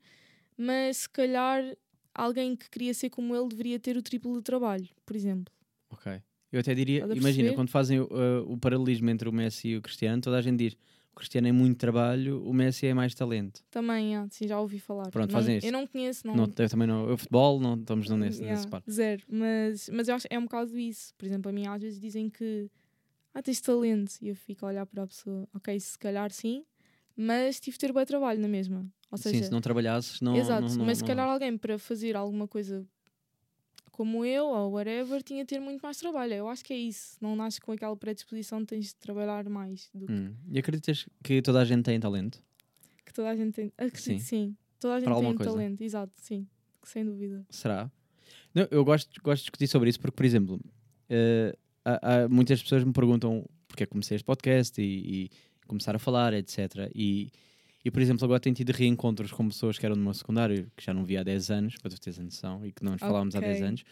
Mas se calhar alguém que queria ser como ele deveria ter o triplo de trabalho, por exemplo. ok. Eu até diria, imagina, quando fazem uh, o paralelismo entre o Messi e o Cristiano, toda a gente diz Cristiano é muito trabalho, o Messi é mais talento. Também, ah, sim, já ouvi falar. Pronto, Não- fazem isso. Eu não conheço, não. Não, eu também não, eu futebol, não estamos não nesse, Yeah, nesse par. Zero. Mas, mas eu acho é um bocado isso. Por exemplo, a mim às vezes dizem que ah, tens talento. E eu fico a olhar para a pessoa, ok, se calhar sim, mas tive de ter bom trabalho na mesma. Ou seja, Sim, se não trabalhasses, não. exato, não, não, mas se calhar alguém para fazer alguma coisa como eu ou whatever tinha de ter muito mais trabalho. Eu acho que é isso. Não nasces com aquela predisposição, tens de trabalhar mais do que, Hum. E acreditas que toda a gente tem talento? que toda a gente tem. Acredito, Sim. sim. Toda a gente tem coisa. talento, exato, sim. Sem dúvida. Será? Não, eu gosto, gosto de discutir sobre isso porque, por exemplo, eh, há- há- muitas pessoas me perguntam porque é que comecei este podcast e, e começar a falar, etc. E, e, por exemplo, agora tenho tido reencontros com pessoas que eram do meu secundário, que já não via há 10 anos, para tu teres a noção, e que não nos falávamos há 10 Ok. anos.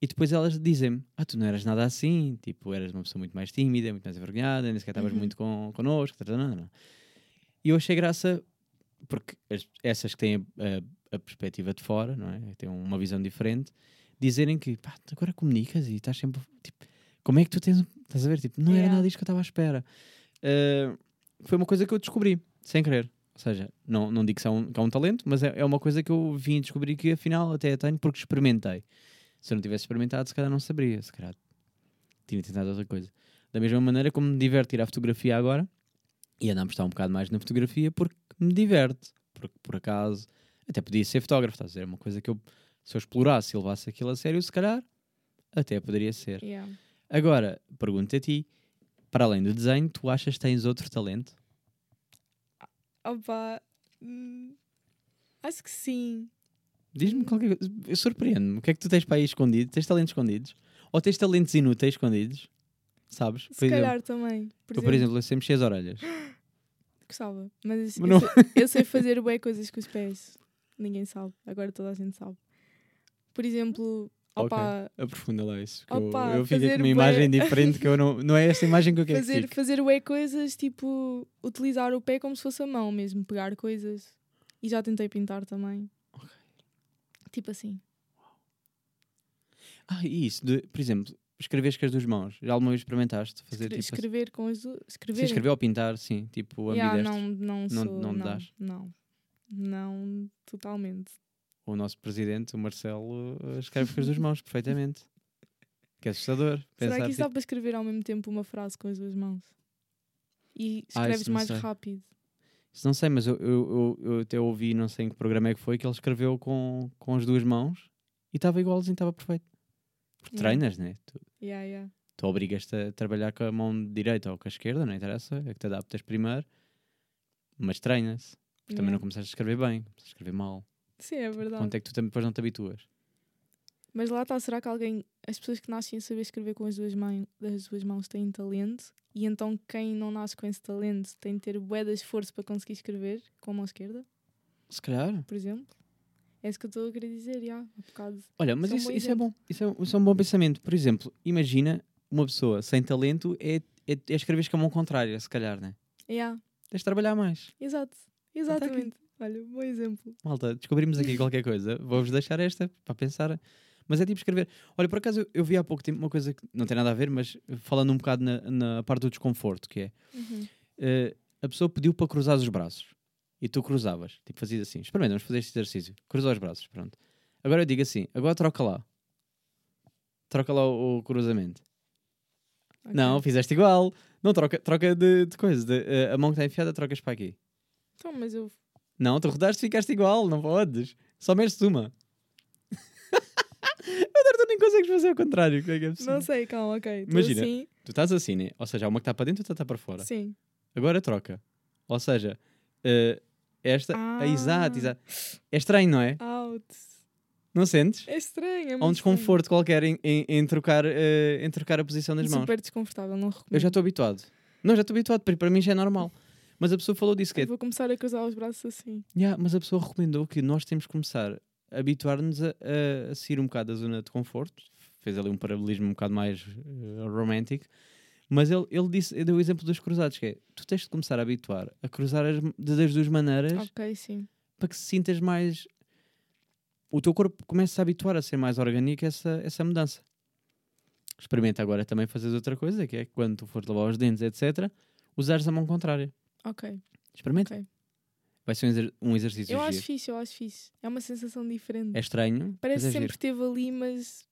E depois elas dizem-me: Ah, tu não eras nada assim, tipo, eras uma pessoa muito mais tímida, muito mais envergonhada, nem sequer estavas Uhum. muito con connosco. tá, tá, tá, tá." E eu achei graça, porque as- essas que têm a, a perspectiva de fora, não é? Têm uma visão diferente, dizerem que pá, agora comunicas e estás sempre. Tipo, como é que tu tens. Estás a ver? Tipo, não era Yeah. nada disto que eu estava à espera. Ah, foi uma coisa que eu descobri, sem querer. Ou seja, não, não digo que é um, que é um talento, mas é, é uma coisa que eu vim descobrir que afinal até a tenho porque experimentei. Se eu não tivesse experimentado, se calhar não saberia. Se calhar tinha tentado outra coisa. Da mesma maneira como me diverte ir à fotografia agora e andar a postar um bocado mais na fotografia porque me diverte. Porque por acaso até podia ser fotógrafo, estás a dizer? É uma coisa que eu, se eu explorasse e levasse aquilo a sério, se calhar até poderia ser. Yeah. Agora, pergunto a ti, para além do desenho, tu achas que tens outro talento? Opa, hum, acho que sim. Diz-me qualquer coisa. Eu Surpreende-me. O que é que tu tens para aí escondido? Tens talentos escondidos? Ou tens talentos inúteis escondidos? Sabes? Se calhar também. Por eu, por exemplo, eu sempre mexi as orelhas. Gostava, mas eu, Mas não- sei, eu sei fazer bué coisas com os pés. Ninguém sabe, agora toda a gente sabe. Por exemplo, Opa, Aprofunda lá isso. que Opa, eu, eu fico com uma bué- imagem diferente que eu não. Não é esta imagem que eu quero que fazer, fique. fazer ué coisas, tipo, utilizar o pé como se fosse a mão mesmo, pegar coisas. E já tentei pintar também. Tipo assim. Ah, e isso, de, por exemplo, escreves com as duas mãos. Já alguma vez experimentaste fazer Escre- tipo. escrever com as duas. Assim, Escrever. escrever ou pintar, sim, tipo Yeah, não, não, Não- sou, não não, dás? não. Não, totalmente. O nosso presidente, o Marcelo, eh, escreve com as duas mãos perfeitamente. Que é assustador. Será que isso tipo, dá para escrever ao mesmo tempo uma frase com as duas mãos? E Ah, escreves não mais sei. rápido. Isso não sei, mas eu, eu, eu, eu até ouvi, não sei em que programa é que foi, que ele escreveu com, com as duas mãos e estava igualzinho, estava perfeito. Porque Yeah. treinas, né? Tu, Yeah, yeah. tu obrigas-te a trabalhar com a mão direita ou com a esquerda, não interessa, é que te adaptas primeiro, mas treinas. Porque também não começaste a escrever bem, começaste a escrever mal. Sim, é verdade. Quanto é que tu também depois não te habituas? Mas lá está, será que alguém, as pessoas que nascem a saber escrever com as duas, mãos, as duas mãos têm talento? E então quem não nasce com esse talento tem de ter bué de esforço para conseguir escrever com a mão esquerda, Se calhar. por exemplo? É isso que eu estou a querer dizer, já, há bocado. Olha, mas Isso é um isso, bom isso é bom. Isso é, isso é um bom pensamento. Por exemplo, imagina uma pessoa sem talento é, é, é escrever com a mão contrária, se calhar, né? Yeah, Tens de trabalhar mais. exato, aqui. exatamente. Olha, bom exemplo. Malta, descobrimos aqui qualquer coisa. Vou-vos deixar esta para pensar. Mas é tipo escrever. Olha, por acaso eu, eu vi há pouco tempo uma coisa que não tem nada a ver, mas falando um bocado na, na parte do desconforto, que é Uhum. eh, a pessoa pediu para cruzar os braços e tu cruzavas, tipo fazias assim, experimenta, vamos fazer este exercício, cruza os braços, pronto. Agora eu digo assim, agora troca lá, troca lá o, o cruzamento. Ok. Não, fizeste igual, não troca, troca de, de coisa, de, eh, a mão que está enfiada trocas para aqui. Então, mas eu. Não, tu rodaste e ficaste igual, não podes. Só mereces uma. Agora tu nem consegues fazer o contrário. Como é que é possível? Não sei, calma, ok. Imagina. Assim, Tu estás assim, né? Ou seja, há uma que está para dentro e outra está para fora. sim. Agora troca. Ou seja, eh, esta. Ah. exato, exato. É estranho, não é? Out. Não sentes? É estranho. É Há um desconforto qualquer em, em, em trocar, eh, em trocar a posição das estranho. mãos. Super desconfortável, não recomendo. Eu já estou habituado. Não, já estou habituado, para mim já é normal. Mas a pessoa falou disso que é Vou começar a cruzar os braços assim. Yeah, mas a pessoa recomendou que nós temos que começar a habituar-nos a, a, a sair um bocado da zona de conforto. Fez ali um paralelismo um bocado mais eh, romântico. Mas ele, ele disse, ele deu o exemplo dos cruzados, que é, tu tens de começar a habituar a cruzar as, das duas maneiras Ok, sim. para que se sintas mais... O teu corpo começa a habituar a ser mais orgânico essa, essa mudança. Experimenta agora também fazer outra coisa, que é quando tu fores lavar os dentes, etc., usares a mão contrária. Ok. Experimenta. ok. Vai ser um, exer- um exercício Eu acho giro. fixe, eu acho fixe. É uma sensação diferente. É estranho, Parece é sempre esteve ali, mas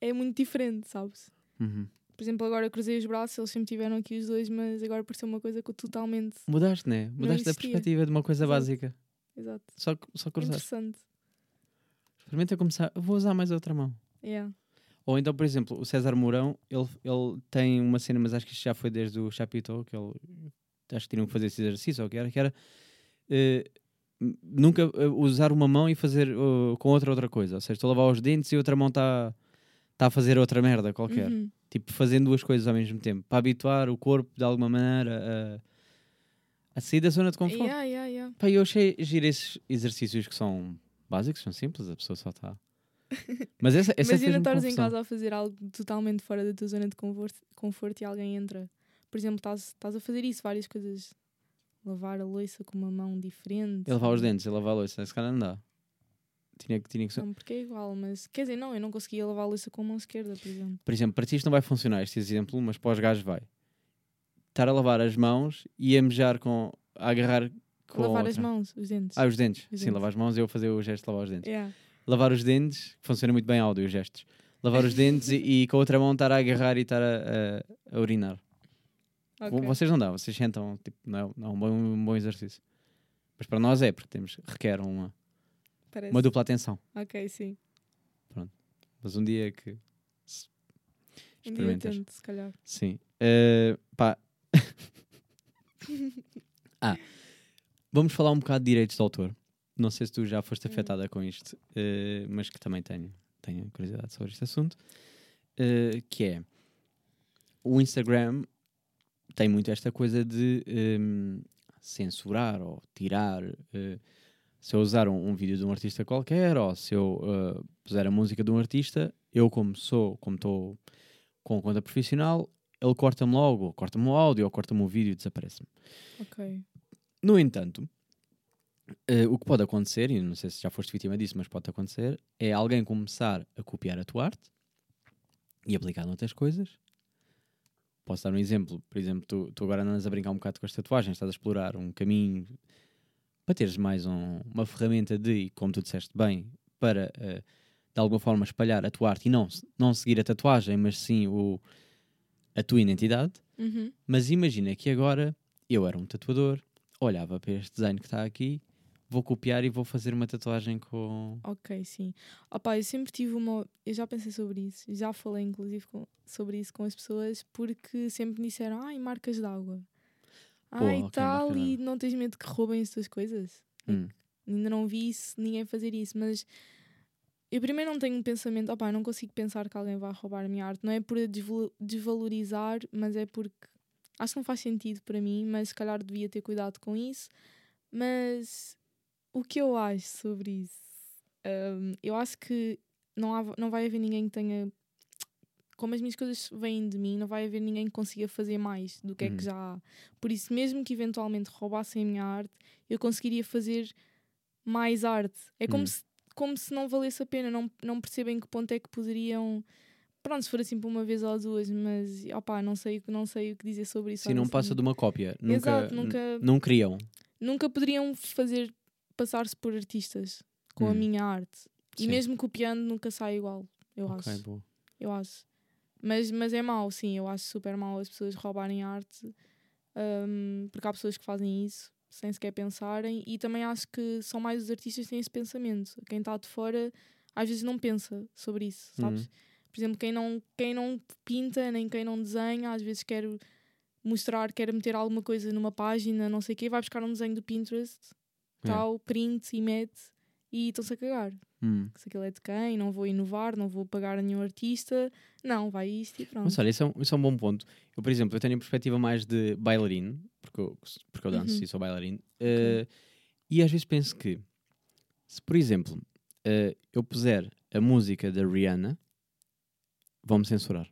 é muito diferente, sabes? Uhum. Por exemplo, agora eu cruzei os braços, eles sempre tiveram aqui os dois, mas agora pareceu uma coisa que eu totalmente. Mudaste, né? Mudaste a existia. perspectiva de uma coisa Exato. básica. Exato. Só, só cruzaste. Interessante. Experimenta começar. Vou usar mais a outra mão. Yeah. Ou então, por exemplo, o César Mourão, ele, ele tem uma cena, mas acho que isto já foi desde o Chapitão, que ele acho que tinham que fazer esse exercício, ou que era, que era eh, nunca eh, usar uma mão e fazer uh, com outra outra coisa. Ou seja, estou a lavar os dentes e outra mão está tá a fazer outra merda qualquer. Uhum. Tipo, fazendo duas coisas ao mesmo tempo. Para habituar o corpo, de alguma maneira, a, a sair da zona de conforto. Yeah, yeah, yeah. Pá, eu achei giro esses exercícios que são básicos, são simples, a pessoa só está. Mas essa, essa Imagina estares em casa a fazer algo totalmente fora da tua zona de conforto, conforto e alguém entra. Por exemplo, estás a fazer isso, várias coisas. Lavar a louça com uma mão diferente. Lavar os dentes, lavar a louça, esse cara não dá. Tinha que, tinha que ser. Não, porque é igual, mas quer dizer, não, eu não conseguia lavar a louça com a mão esquerda, por exemplo. Por exemplo, para ti isto não vai funcionar, este exemplo, mas para os gajos vai. Estar a lavar as mãos e a mejar com. a agarrar com. a lavar as outra. mãos, os dentes. Ah, os dentes. Os Sim, dentes. lavar as mãos e eu fazer o gesto de lavar os dentes. Yeah. Lavar os dentes, funciona muito bem áudio, os gestos. Lavar os dentes e, e com a outra mão estar a agarrar e estar a, a- a urinar. Ok. Vocês não dá, vocês sentam, tipo, não é, não é um, bom, um bom exercício. Mas para nós é, porque temos, requer uma, Parece. uma dupla atenção. Ok, sim. Mas um dia que. se Um dia experimentas. tento, se calhar. Sim. Eh, pá. ah, vamos falar um bocado de direitos de autor. Não sei se tu já foste Hum. afetada com isto, eh, mas que também tenho, tenho curiosidade sobre este assunto. eh, que é o Instagram tem muito esta coisa de ehm, censurar ou tirar eh, Se eu usar um, um vídeo de um artista qualquer, ou se eu uh, puser a música de um artista, eu como sou, como estou com conta profissional, ele corta-me logo, corta-me o áudio, ou corta-me o vídeo e desaparece-me. Ok. No entanto, eh, o que pode acontecer, e não sei se já foste vítima disso, mas pode acontecer, é alguém começar a copiar a tua arte e aplicar noutras coisas. Posso dar um exemplo. Por exemplo, tu, tu agora andas a brincar um bocado com as tatuagens, estás a explorar um caminho para teres mais um- uma ferramenta de, e como tu disseste bem, para eh, de alguma forma espalhar a tua arte e não, não seguir a tatuagem, mas sim o, a tua identidade. Uhum. Mas imagina que agora eu era um tatuador, olhava para este desenho que está aqui, vou copiar e vou fazer uma tatuagem com. Ok, sim. Opá, eu sempre tive uma. Eu já pensei sobre isso, já falei inclusive com- sobre isso com as pessoas, porque sempre me disseram, ai, marcas de água. Ai, ok, tal, e não tens medo que roubem as tuas coisas? Hum, Ainda não vi isso, ninguém fazer isso, mas eu primeiro não tenho um pensamento, opá, não consigo pensar que alguém vai roubar a minha arte. Não é por desvalorizar, mas é porque acho que não faz sentido para mim, mas se calhar devia ter cuidado com isso. Mas o que eu acho sobre isso? Hum, eu acho que não, há, não vai haver ninguém que tenha. Como as minhas coisas vêm de mim, não vai haver ninguém que consiga fazer mais do que é Uhum. que já há. Por isso, mesmo que eventualmente roubassem a minha arte, eu conseguiria fazer mais arte. É como, Hum. se, como se não valesse a pena, não, não percebem que ponto é que poderiam. Pronto, se for assim por uma vez ou duas, mas opá, não sei, não sei o que dizer sobre isso. se não passa de uma cópia, nunca, Exato, nunca- não criam. Nunca poderiam fazer passar-se por artistas com a Hum. minha arte. E Sim. mesmo copiando, nunca sai igual. Eu Ok, acho. Eu acho. Mas, mas é mau, sim. Eu acho super mau as pessoas roubarem arte. hum, porque há pessoas que fazem isso sem sequer pensarem. E também acho que são mais os artistas que têm esse pensamento. Quem está de fora às vezes não pensa sobre isso, sabes? Uhum. Por exemplo, quem não, quem não pinta, nem quem não desenha, às vezes quer mostrar, quer meter alguma coisa numa página, não sei o quê, vai buscar um desenho do Pinterest, Tal, print e mete e estão-se a cagar. Hum. Se aquilo é de quem, não vou inovar, não vou pagar a nenhum artista, não, vai isto e pronto. Mas olha, isso é, um, isso é um bom ponto. Eu, por exemplo, eu tenho a perspectiva mais de bailarino, porque eu, porque eu danço Uhum. e sou bailarino, eh, e às vezes penso que, se por exemplo eh, eu puser a música da Rihanna, vão-me censurar.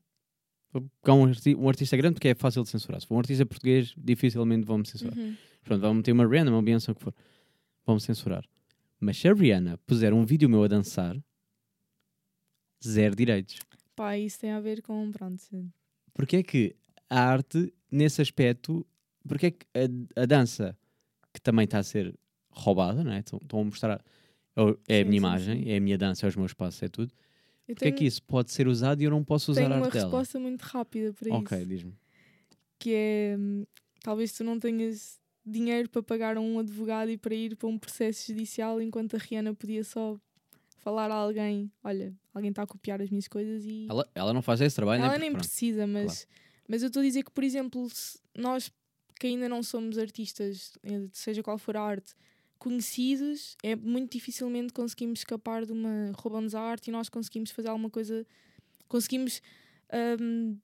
Pegar um, arti- um artista grande porque é fácil de censurar. Se for um artista português, dificilmente vão-me censurar. Uhum. Pronto, vão meter uma Rihanna, uma Beyoncé, o que for. Vão-me censurar. Mas se a Rihanna puser um vídeo meu a dançar, zero direitos. Pá, isso tem a ver com, pronto, sim. Porque é que a arte, nesse aspecto, porque é que a, a dança, que também está a ser roubada, não é? Estão estão a mostrar, é é a minha sim, imagem, sim. é a minha dança, é os meus passos, é tudo. Eu Porque é que isso pode ser usado e eu não posso usar tenho a uma arte dela? resposta muito rápida para Ok, isso. diz-me. Que é, hum, talvez tu não tenhas dinheiro para pagar a um advogado e para ir para um processo judicial, enquanto a Rihanna podia só falar a alguém, olha, alguém está a copiar as minhas coisas e... Ela, ela não faz esse trabalho, Ela né? nem Porque, pronto. precisa, mas, mas eu estou a dizer que, por exemplo, se nós que ainda não somos artistas, eh, seja qual for a arte, conhecidos, é muito dificilmente conseguimos escapar de uma roubamos a arte e nós conseguimos fazer alguma coisa, conseguimos hum,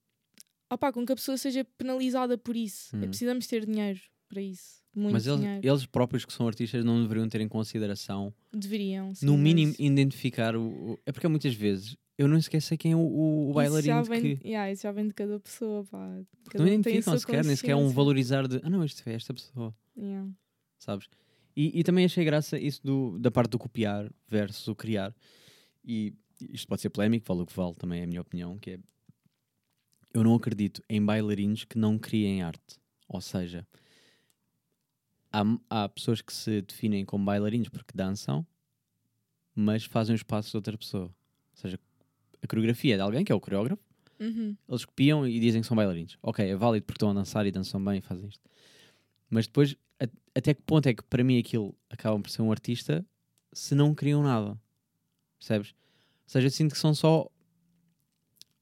opá, com que a pessoa seja penalizada por isso. Uhum. Precisamos ter dinheiro para isso. Muito Mas eles, dinheiro. eles próprios que são artistas não deveriam ter em consideração, Deveriam. sim, no mas mínimo, identificar o, É porque muitas vezes eu não esqueço sei quem é o, o, o isso bailarino já vem, que. yeah, isso já vem de cada pessoa. Pá. Cada não identificam sequer, nem sequer é um valorizar de. Ah, não, isto é esta pessoa. Yeah. sabes? E, e também achei graça isso do, da parte do copiar versus o criar. E isto pode ser polémico, vale o que vale, também é a minha opinião, que é eu não acredito em bailarinos que não criem arte. Ou seja, há, há pessoas que se definem como bailarinos porque dançam, mas fazem os passos de outra pessoa. Ou seja, a coreografia é de alguém que é o coreógrafo, Uhum. eles copiam e dizem que são bailarinos. Ok, é válido porque estão a dançar e dançam bem e fazem isto. Mas depois, a- até que ponto é que para mim aquilo acabam por ser um artista se não criam nada? Percebes? Ou seja, eu sinto que são só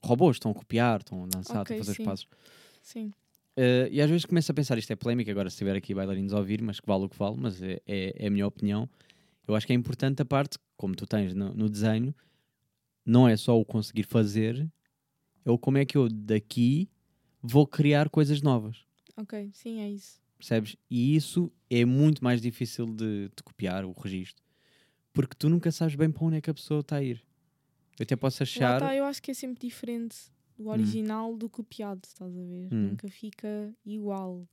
robôs, estão a copiar, estão a dançar, Ok, estão a fazer sim. os passos. Sim. Eh, e às vezes começo a pensar, isto é polémico, agora se tiver aqui bailarinos a ouvir, mas que vale o que vale, mas é, é, é a minha opinião. Eu acho que é importante a parte, como tu tens no, no desenho, não é só o conseguir fazer, é o como é que eu daqui vou criar coisas novas. Ok, sim, é isso. percebes? E isso é muito mais difícil de, de copiar, o registro, porque tu nunca sabes bem para onde é que a pessoa está a ir. Eu até posso Lá achar. está, eu acho que é sempre diferente do original do copiado, estás a ver? Hum. Nunca fica igual.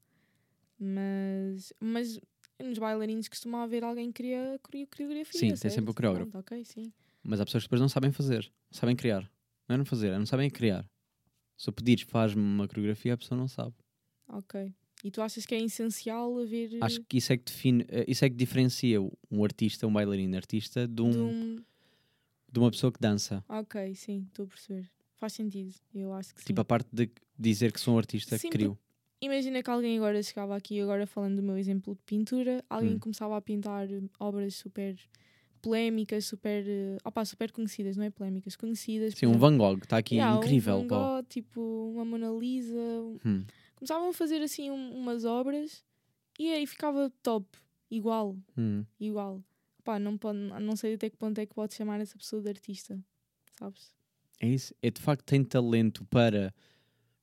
Mas, mas nos bailarinos costuma haver alguém que cria coreo- coreografia. Sim, tem certo? sempre o coreógrafo. Pronto, ok, sim. Mas há pessoas que depois não sabem fazer, sabem criar. Não é não fazer, é não sabem criar. Se eu pedires, faz-me uma coreografia, a pessoa não sabe. Ok. E tu achas que é essencial haver Acho que isso é que define, eh, isso é que diferencia um artista, um bailarino artista, de, um, de um... de uma pessoa que dança. Ok, sim, estou a perceber. Faz sentido, eu acho que sim. Tipo, a parte de dizer que sou um artista Sim, que crio. Imagina que alguém agora chegava aqui, agora falando do meu exemplo de pintura, alguém Hum. começava a pintar eh, obras super polémicas, super, eh, opá, super conhecidas, não é polémicas, conhecidas. Sim, um Van Gogh, está aqui yeah, incrível. Um Van. Gogh, tipo uma Mona Lisa. Hum. Começavam a fazer assim um- umas obras e aí ficava top, igual, Hum. igual. Pá, não, pode, não sei até que ponto é que pode chamar essa pessoa de artista, sabes? É isso. É de facto tem talento para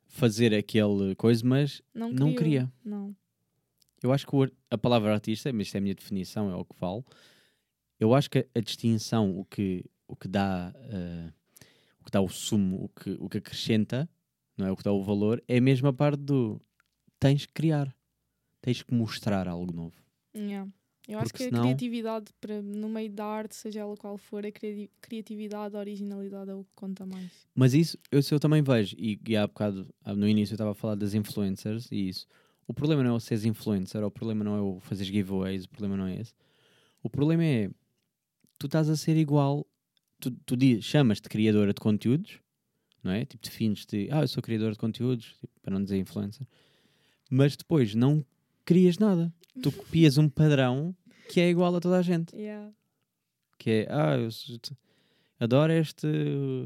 fazer aquele coisa, mas Não, não queria. Não. Eu acho que a palavra artista, mas isto é a minha definição, é o que vale. Eu acho que a, distinção, o que, o que dá eh, o que dá o sumo, o que, o que acrescenta, não é o que dá o valor, é a mesma parte do tens que criar, tens que mostrar algo novo. Yeah. Eu acho que senão- a criatividade para, no meio da arte, seja ela qual for, a cri- criatividade, a originalidade é o que conta mais. Mas isso eu, eu também vejo, e, e há bocado, no início eu estava a falar das influencers e isso. O problema não é o seres influencer, o problema não é o fazer giveaways, o problema não é esse. O problema é tu estás a ser igual, tu, tu chamas-te criadora de conteúdos, não é? Tipo, defines-te, ah, eu sou criadora de conteúdos, tipo, para não dizer influencer, mas depois não crias nada. Tu copias um padrão que é igual a toda a gente Yeah. que é, ah, eu adoro este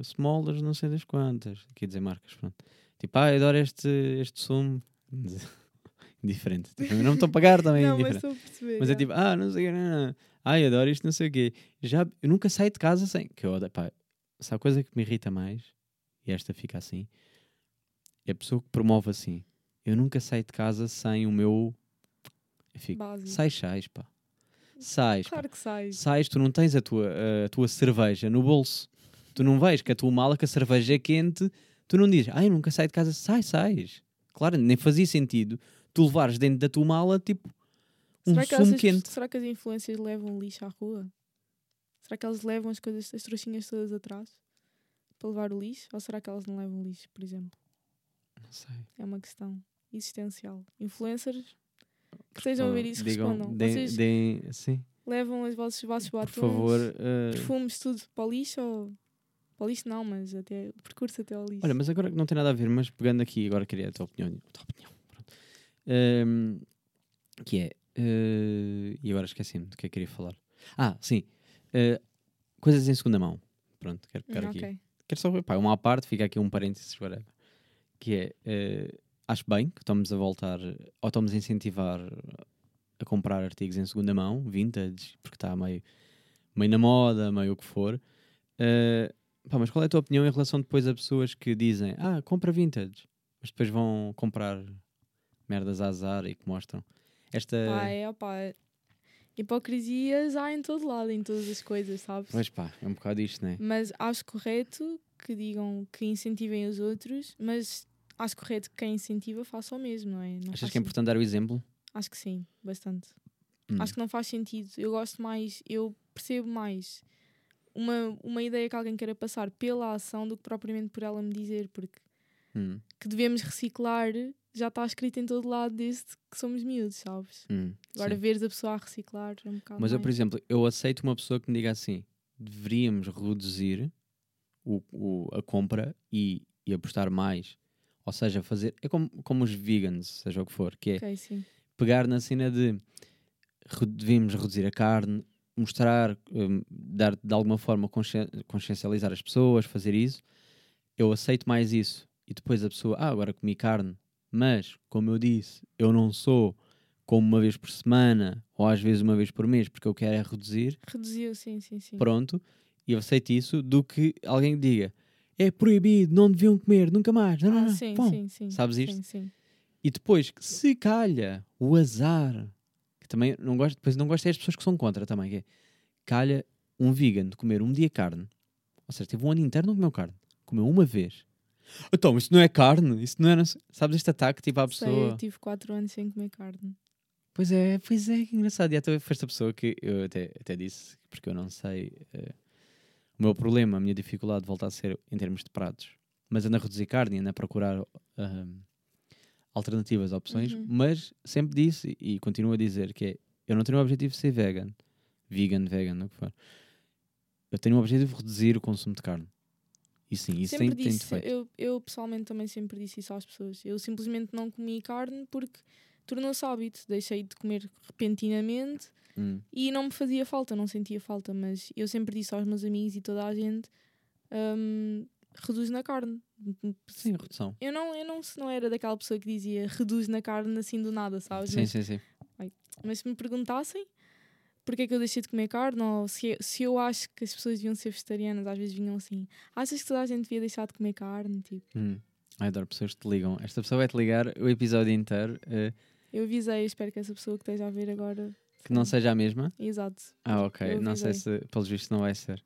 Smollers não sei das quantas, quer dizer marcas, pronto. Tipo, ah, eu adoro este, este sumo. Diferente. Tipo, não me estou a pagar também. não, mas a perceber. mas é tipo, ah, não sei o não. Ai, adoro isto, não sei o quê. Já, eu nunca saio de casa sem. Que eu, odeio- pá, se há coisa que me irrita mais, e esta fica assim, é a pessoa que promove assim. Eu nunca saio de casa sem o meu. Eu fico, Básico. sai, sais, pá. Sais, pá. Claro que sai. sais, tu não tens a tua, a tua cerveja no bolso. Tu não vais com a tua mala, que a cerveja é quente, tu não dizes, ai, nunca saio de casa, sai, sais. Claro, nem fazia sentido tu levares dentro da tua mala, tipo, um será, que sumo quente. será que as influências levam lixo à rua? Será que elas levam as coisas, as trouxinhas todas atrás para levar o lixo? Ou será que elas não levam lixo, por exemplo? Não sei. É uma questão existencial. Influencers que estejam a ver isso, Digam, respondam. deem- Vocês deem- sim, levam os vossos, vossos por batons, favor. eh, perfumes, tudo para o lixo ou... Para o lixo não, mas até o percurso até ao lixo. Olha, mas agora que não tem nada a ver, mas pegando aqui, agora queria a tua opinião. a tua opinião, pronto. Ehm, que é. eh, e agora esqueci-me do que é que queria falar. Ah, sim. eh, coisas em segunda mão. Pronto, quero pegar Hum, aqui. ok. Quero só, pá, uma à parte, fica aqui um parênteses, whatever. Que é, eh, acho bem que estamos a voltar, ou estamos a incentivar a comprar artigos em segunda mão, vintage, porque está meio, meio na moda, meio o que for. Eh, pá, mas qual é a tua opinião em relação depois a pessoas que dizem, ah, compra vintage, mas depois vão comprar merdas a azar e que mostram esta... Pá, é, opá, hipocrisias há em todo lado, em todas as coisas, sabes? Pois pá, é um bocado isto, não é? Mas acho correto que digam que incentivem os outros, mas acho correto que quem incentiva faça o mesmo, não é? Não Achas que é importante dar o exemplo? Acho que sim, bastante. Hum. Acho que não faz sentido. Eu gosto mais, eu percebo mais uma, uma ideia que alguém queira passar pela ação do que propriamente por ela me dizer, porque Hum, que devemos reciclar já está escrito em todo lado desde que somos miúdos, sabes? hum, Agora sim. veres a pessoa a reciclar é um bocado Mas eu, por mais. exemplo, eu aceito uma pessoa que me diga assim: deveríamos reduzir o, o- a compra e, e apostar mais. Ou seja, fazer. É como, como os vegans, seja o que for, que é Ok, sim. pegar na cena de devemos reduzir a carne, mostrar, hum, dar de alguma forma conscien- consciencializar as pessoas, fazer isso. Eu aceito mais isso. E depois a pessoa, ah, agora comi carne, mas como eu disse, eu não sou como uma vez por semana ou às vezes uma vez por mês, porque eu quero é reduzir, Reduziu, sim, sim, sim. pronto, e eu aceito isso, do que alguém diga é proibido, não deviam comer, nunca mais. Não, não, Ah, não, sim, pão. sim, sim. Sabes sim, isto? Sim. E depois, se calha, o azar, que também não gosto, depois não gosto é as pessoas que são contra também, que é, calha um vegan de comer um dia carne, ou seja, teve um ano inteiro não comeu carne, comeu uma vez. Então, isso não é carne, isso não é, sei- sabes este ataque tipo à Sei, pessoa. eu tive 4 anos sem comer carne. Pois é, pois é, que engraçado. E até foi esta pessoa que eu até, até disse, porque eu não sei eh, o meu problema, a minha dificuldade volta a ser em termos de pratos. Mas ando a reduzir carne ando a procurar ahm, alternativas, opções. Uhum. Mas sempre disse e, continuo a dizer que é, eu não tenho o objetivo de ser vegan, vegan, vegan, o que for. Eu tenho o objetivo de reduzir o consumo de carne. E sim, isso tem, sempre tem disse, feito. eu, eu pessoalmente também sempre disse isso às pessoas. Eu simplesmente não comi carne porque tornou-se hábito. Deixei de comer repentinamente Hum, e não me fazia falta, não sentia falta. Mas eu sempre disse aos meus amigos e toda a gente: hum, reduz na carne. sim, redução. Eu não, eu não, se não era daquela pessoa que dizia reduz na carne assim do nada, sabes? Sim, mas, sim, sim. mas se me perguntassem porque é que eu deixei de comer carne, ou se, se eu acho que as pessoas deviam ser vegetarianas, às vezes vinham assim: achas que toda a gente devia deixar de comer carne? Tipo, Hum. Adoro pessoas que te ligam. Esta pessoa vai te ligar o episódio inteiro. eh, eu avisei, eu espero que essa pessoa que esteja a ver agora. que não seja a mesma. Exato. Ah, ok. Não sei se, pelos vistos, não vai ser.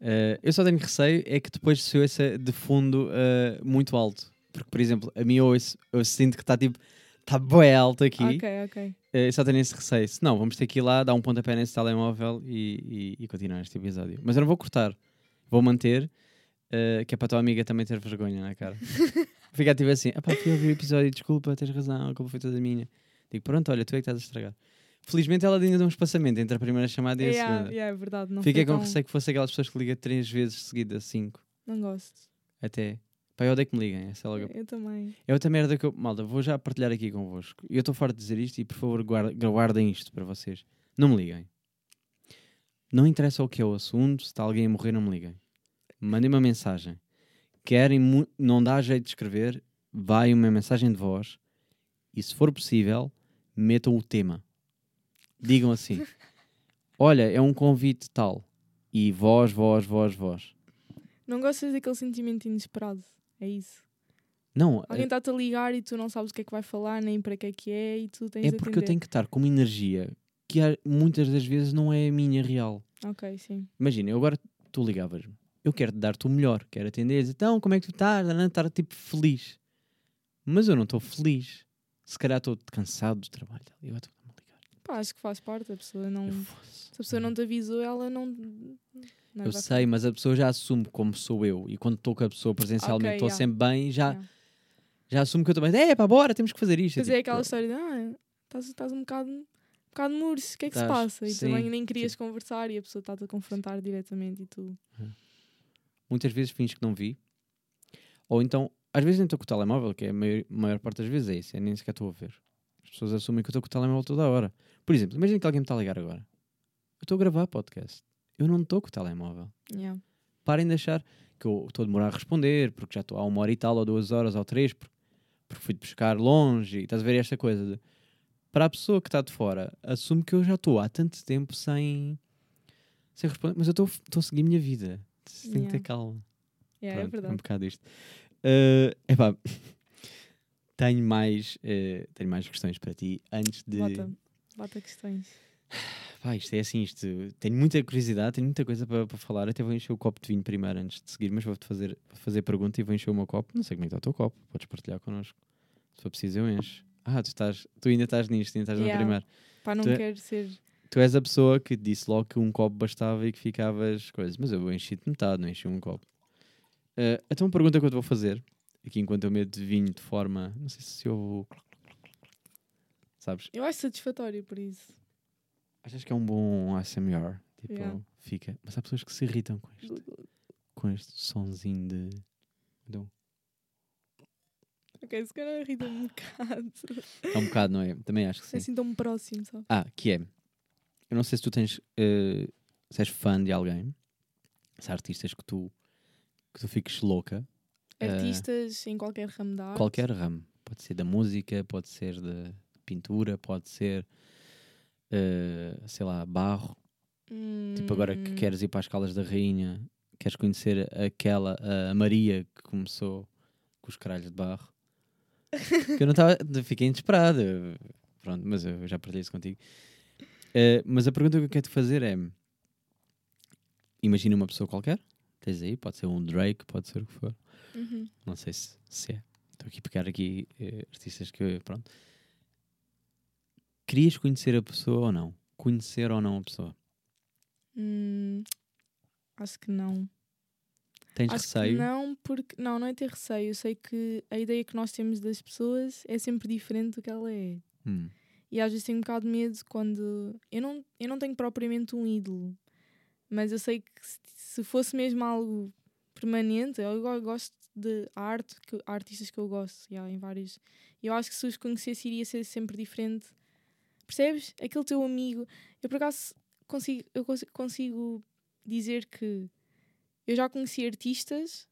Eh, eu só tenho receio é que depois se ouça de fundo eh, muito alto. Porque, por exemplo, a mim eu, ouço- eu sinto que está tipo. Está bem alto aqui. Ok, ok. Eu só tenho esse receio. Se não, vamos ter que ir lá, dar um pontapé nesse telemóvel e, e, e continuar este episódio. Mas eu não vou cortar. Vou manter. que é para a tua amiga também ter vergonha na cara. Ficar tipo assim: ah pá, fui ouvir o episódio, desculpa, tens razão, a culpa foi toda minha. Digo, pronto, olha, tu é que estás a estragar. Felizmente ela ainda deu um espaçamento entre a primeira chamada e a Yeah, segunda. yeah, é verdade. Não Fiquei com tão- receio que fosse aquelas pessoas que ligam três vezes seguidas, cinco, Não gosto. até. Pá, eu odeio que me liguem. Essa é logo a- Eu também. É outra merda que eu. Malta, vou já partilhar aqui convosco. Eu estou farto de dizer isto e por favor guarda- guardem isto para vocês. Não me liguem. Não interessa o que é o assunto, se está alguém a morrer, não me liguem. Mandem uma mensagem. Querem, não dá jeito de escrever, vai uma mensagem de voz e se for possível, metam o tema. Digam assim: Olha, é um convite tal. E voz, voz, voz, voz. Não gostas daquele sentimento inesperado. É isso. Não, Alguém está-te a ligar e tu não sabes o que é que vai falar, nem para que é que é, e tu tens É porque eu tenho que estar com uma energia que muitas das vezes não é a minha real. Ok, sim. Imagina, eu agora tu ligavas-me. Eu quero te dar-te o melhor, quero atender, dizer, então como é que tu estás? Estar tipo feliz. Mas eu não estou feliz. Se calhar estou cansado do trabalho. Eu estou a ligar. Pá, acho que faz parte. A pessoa não. Eu, Se a pessoa não te avisou, ela não. não Eu vai sei, mas a pessoa já assume como sou eu. E quando estou com a pessoa presencialmente, estou yeah. sempre bem, já, Yeah. já assumo que eu também. É, pá, bora, temos que fazer isto. Mas Eu, é tipo, aquela história de ah, estás, estás um bocado, um bocado murso, o que é que se Estás, passa? E sim, também nem querias conversar e a pessoa está-te a confrontar diretamente e tu. Muitas vezes finges que não vi. Ou então, às vezes nem estou com o telemóvel, que é a maior, maior parte das vezes é isso, é nem sequer estou a ver. As pessoas assumem que eu estou com o telemóvel toda a hora. Por exemplo, imagina que alguém me está a ligar agora. Eu estou a gravar podcast. Eu não estou com o telemóvel. Yeah. Parem de achar que eu estou a demorar a responder, porque já estou há uma hora e tal, ou duas horas, ou três, porque, porque fui de buscar longe, e estás a ver esta coisa de... Para a pessoa que está de fora, assume que eu já estou há tanto tempo sem, sem responder, mas eu estou a seguir a minha vida. Tenho que ter Yeah. calma. Yeah, é Pronto, verdade. um bocado isto. Eh, epá, tenho mais, eh, tenho mais questões para ti antes de. Bota, bota questões. Pá, isto é assim, isto. Tenho muita curiosidade, tenho muita coisa para, para falar. Até vou encher o copo de vinho primeiro antes de seguir, mas vou-te fazer, fazer pergunta e vou encher o meu copo. Não sei como é que está o teu copo, podes partilhar connosco. Se for preciso, eu encho. Ah, tu, estás, tu ainda estás nisto, ainda estás Yeah. na primeira. Pá, não Tu é- quero ser. Tu és a pessoa que disse logo que um copo bastava e que ficavas coisas, mas eu enchi-te metade, não enchi um copo. Eh, então, a pergunta que eu te vou fazer, aqui enquanto eu medo de vinho de forma. Não sei se eu. Sabes? Eu acho satisfatório por isso. Achas que é um bom ASMR? Tipo, Yeah. fica. Mas há pessoas que se irritam com isto, com este sonzinho de. Então, Ok, se calhar irrita-me um bocado. é um bocado, não é? Também acho que É sim. assim tão próximo, sabe? Ah, que é. Eu não sei se tu tens. eh, se és fã de alguém, se há artistas que tu. que tu fiques louca. eh, Artistas em qualquer ramo da arte. qualquer ramo. Pode ser da música, pode ser de pintura, pode ser. eh, sei lá, barro. Tipo, agora que Hum, queres ir para as Calas da Rainha, queres conhecer aquela, a Maria que começou com os caralhos de barro. Que eu não estava. Fiquei desesperado. Pronto, mas eu já partilhei isso contigo. Eh, mas a pergunta que eu quero te fazer é: imagina uma pessoa qualquer, tens aí, pode ser um Drake, pode ser o que for. Uhum. Não sei se, se é. Estou aqui a pegar aqui eh, artistas que. Pronto. Querias conhecer a pessoa ou não? Conhecer ou não a pessoa? Hum, acho que não. Tens Acho receio? não, porque. Não, não é ter receio. Eu sei que a ideia que nós temos das pessoas é sempre diferente do que ela é. Hum. E às vezes tenho um bocado de medo quando. Eu não, eu não tenho propriamente um ídolo, mas eu sei que se- se fosse mesmo algo permanente, eu go- gosto de arte, que, artistas que eu gosto, já, em vários. Eu acho que se os conhecesse iria ser sempre diferente. Percebes? Aquele teu amigo. Eu por acaso consigo, eu cons- consigo dizer que eu já conheci artistas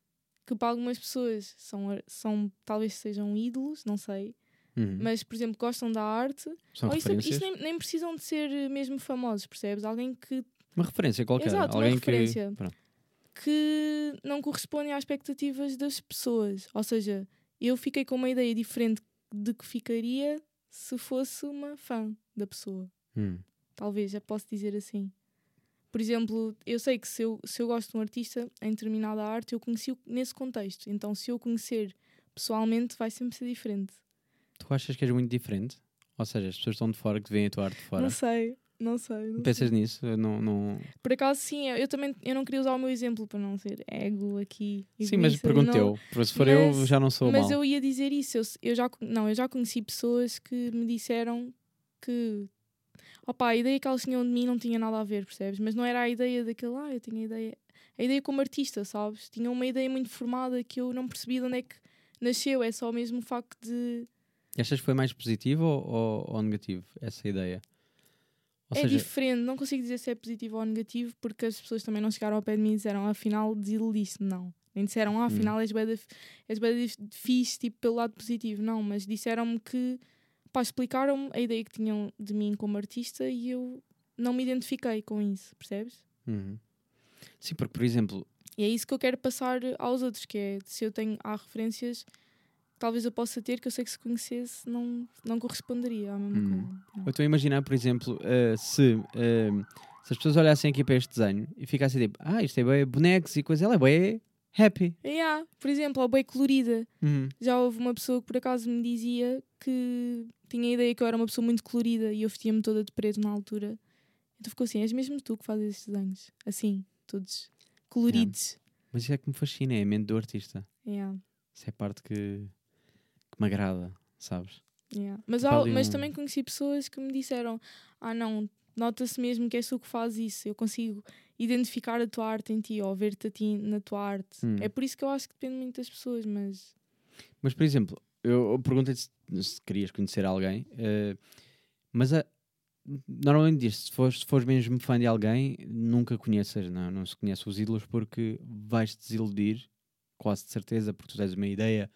que para algumas pessoas são, são talvez sejam ídolos, não sei, Uhum. mas por exemplo gostam da arte São ou referências? isso nem, nem precisam de ser eh, mesmo famosos, percebes? Alguém que, Uma referência qualquer. Exato, uma Alguém referência. que. Que não corresponde às expectativas das pessoas. Ou seja, eu fiquei com uma ideia diferente de que ficaria se fosse uma fã da pessoa. Hum. Talvez, já posso dizer assim. Por exemplo, eu sei que se eu, se eu gosto de um artista em determinada arte, eu conheci-o nesse contexto. Então, se eu conhecer pessoalmente, vai sempre ser diferente. Tu achas que és muito diferente? Ou seja, as pessoas estão de fora que veem a tua arte de fora. Não sei, não sei. Não Pensas sei. nisso? Eu Não, não... Por acaso, sim, eu, eu também eu não queria usar o meu exemplo para não ser ego aqui. Sim, mas egoísta, não- eu. Se for eu, Mas- já não sou Mas mal. eu ia dizer isso. Eu, eu já, não, eu já conheci pessoas que me disseram que opa, a ideia que elas tinham de mim não tinha nada a ver, percebes? Mas não era a ideia daquele, ah, eu tinha a ideia. A ideia como artista, sabes? Tinha uma ideia muito formada que eu não percebi de onde é que nasceu. É só mesmo o facto de. Achas que foi mais positivo ou, ou, negativo essa ideia? Ou é seja, diferente, não consigo dizer se é positivo ou negativo, porque as pessoas também não chegaram ao pé de mim e disseram, afinal, desiludiste-me, não. Nem disseram, ah, afinal, és f- és bué da f- fixe, tipo, pelo lado positivo, não. Mas disseram-me que, pá, explicaram-me a ideia que tinham de mim como artista e eu não me identifiquei com isso, percebes? Uhum. Sim, porque, por exemplo, E é isso que eu quero passar aos outros, que é, se eu tenho, há referências talvez eu possa ter, que eu sei que se conhecesse não, não corresponderia à mesma Hum. coisa. Não. eu estou a imaginar, por exemplo, eh, se, eh, se as pessoas olhassem aqui para este desenho e ficassem tipo, ah, isto é bem bonecos e coisa, ela é bem happy. Yeah, por exemplo, a bem colorida. Uhum. Já houve uma pessoa que por acaso me dizia que tinha a ideia que eu era uma pessoa muito colorida e eu vestia-me toda de preto na altura. Então ficou assim: és mesmo tu que fazes estes desenhos? Assim, todos coloridos. Mas isso é que me fascina, é a mente do artista. Yeah, Isso é a parte que, que me agrada, sabes? yeah. Mas, Tipo há- mas um- também conheci pessoas que me disseram: ah, não, nota-se mesmo que és tu que fazes isso. Eu consigo identificar a tua arte em ti ou ver-te a ti na tua arte. Hum. É por isso que eu acho que depende muito das pessoas, mas. Mas, por exemplo, eu, perguntei-te se, se querias conhecer alguém, eh, mas a- normalmente diz se fores, se fores mesmo fã de alguém, nunca conheças, não, não se conhece os ídolos porque vais-te desiludir, quase de certeza, porque tu tens uma ideia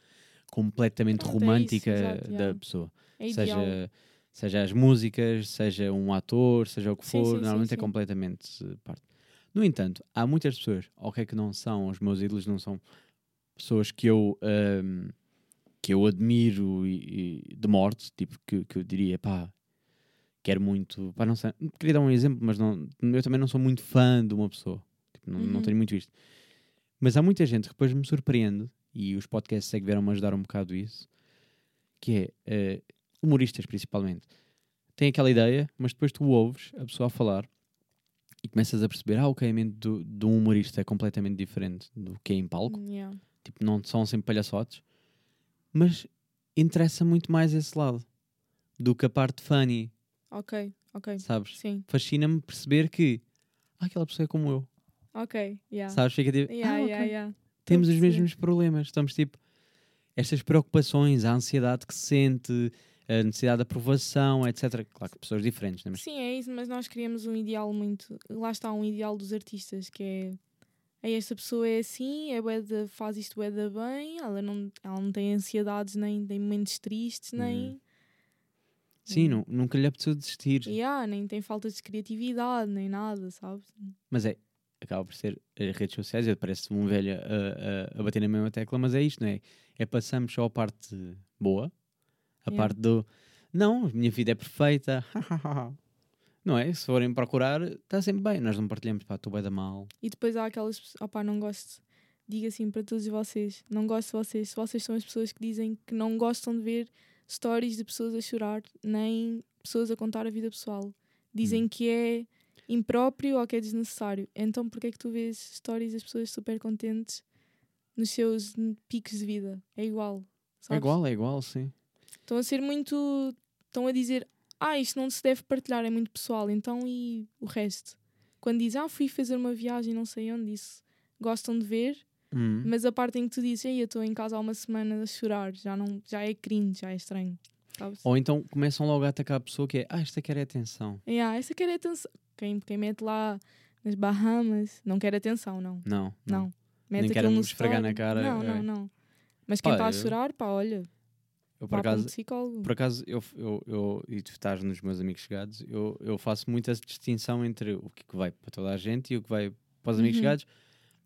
completamente Pronto, é isso, romântica exato, da yeah. pessoa. É ideal. seja, seja as músicas, seja um ator, seja o que for, sim, sim, normalmente é sim. completamente eh, parte. No entanto, há muitas pessoas, ok, que não são os meus ídolos, não são pessoas que eu ahm, que eu admiro e, e de morte, tipo, que, que eu diria, pá, quero muito, pá, não sei, queria dar um exemplo, mas não, eu também não sou muito fã de uma pessoa, tipo, não, não Uhum. tenho muito isto. Mas há muita gente que depois me surpreende, e os podcasts é que vieram-me ajudar um bocado isso, que é, eh, humoristas principalmente, têm aquela ideia, mas depois tu ouves a pessoa a falar e começas a perceber, ah, ok, a mente do, de um humorista é completamente diferente do que é em palco, Yeah. tipo, não são sempre palhaçotes, mas interessa muito mais esse lado do que a parte funny, Ok, ok. sabes? Fascina-me perceber que ah, aquela pessoa é como eu, ok. Yeah. sabes? Fica tipo, Yeah, ah, ok, yeah, yeah. Temos os mesmos problemas, estamos tipo, estas preocupações, a ansiedade que se sente, a necessidade de aprovação, etc. Claro que pessoas diferentes, né? mas Sim, é isso, mas nós criamos um ideal muito. Lá está um ideal dos artistas que é. "Ei, esta pessoa é assim, é bué da- faz isto bué da bem, ela não, ela não tem ansiedades, nem tem momentos tristes, nem. sim, Hum. nu- nunca lhe apeteceu desistir. Yeah, nem tem falta de criatividade, nem nada, sabes? Mas é, acaba por ser as redes sociais. Eu parece um velho a, a, a bater na mesma tecla, mas é isto, não é? É passamos só a parte boa, a Yeah. parte do não, a minha vida é perfeita, não é? Se forem procurar, está sempre bem. Nós não partilhamos, pá, estou bem da mal. E depois há aquelas pessoas, opá, não gosto, digo assim para todos vocês, não gosto de vocês, se vocês são as pessoas que dizem que não gostam de ver stories de pessoas a chorar, nem pessoas a contar a vida pessoal. Dizem Hum. que é impróprio ou que é desnecessário. Então porquê é que tu vês stories das pessoas super contentes nos seus picos de vida? É igual. É sabes? igual, é igual, sim. Estão a ser muito. Estão a dizer, ah, isto não se deve partilhar, é muito pessoal. Então e o resto? Quando dizem, ah, fui fazer uma viagem, não sei onde, isso gostam de ver, Hum. mas a parte em que tu dizes, ei, eu estou em casa há uma semana a chorar, já, não, já é cringe, já é estranho. Sabes? Ou então começam logo a atacar a pessoa que é, ah, esta quer é atenção. E, ah, essa quer é atenção. Quem, quem mete lá nas Bahamas não quer atenção, não. Não, Não. Mete Nem quero me esfregar na cara, Não, é. não, não. Mas quem está a chorar, pá, olha, Eu, por um acaso, por acaso eu, eu, eu, e tu estás nos meus amigos chegados, eu, eu faço muita distinção entre o que, vai para toda a gente e o que vai para os amigos Uhum. chegados.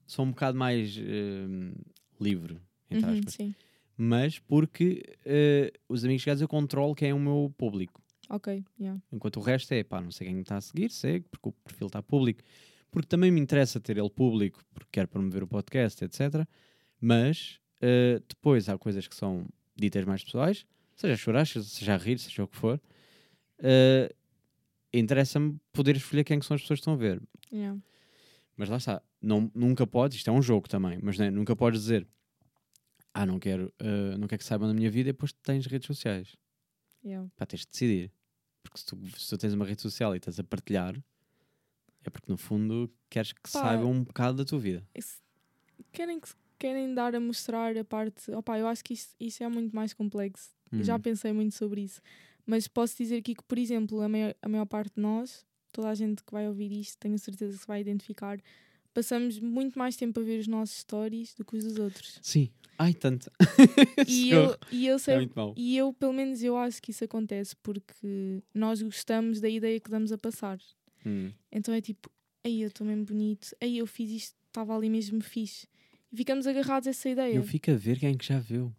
Sou um bocado mais eh, livre, entre Uhum, aspas. sim, Mas porque eh, os amigos chegados eu controlo quem é o meu público. Ok, yeah. Enquanto o resto é, pá, não sei quem me está a seguir, segue, porque o perfil está público. Porque também me interessa ter ele público, porque quero promover o podcast, etc. Mas eh, depois há coisas que são ditas mais pessoais, seja chorar, seja- rir, seja o que for. eh, Interessa-me poder escolher quem que são as pessoas que estão a ver. yeah. Mas lá está, não, nunca podes, isto é um jogo também, mas né, nunca podes dizer, ah, não quero, eh, não quero que saibam da minha vida, e depois tens redes sociais. Yeah. Pá, tens de decidir. Porque se tu, se tu tens uma rede social e estás a partilhar, é porque no fundo queres que Pá. saibam um bocado da tua vida. Querem, querem dar a mostrar a parte. Opa, eu acho que isso, isso é muito mais complexo. Eu já Uhum. pensei muito sobre isso. Mas posso dizer aqui que, por exemplo, a maior, a maior parte de nós, toda a gente que vai ouvir isto, tenho certeza que se vai identificar, passamos muito mais tempo a ver os nossos stories do que os dos outros. Sim. Ai, tanto. E eu, e eu É sei. mau. E eu, pelo menos, eu acho que isso acontece porque nós gostamos da ideia que damos a passar. Hum. Então é tipo, aí eu estou mesmo bonito, aí eu fiz isto, estava ali mesmo fixe. E ficamos agarrados a essa ideia. Eu fico a ver quem é que já viu.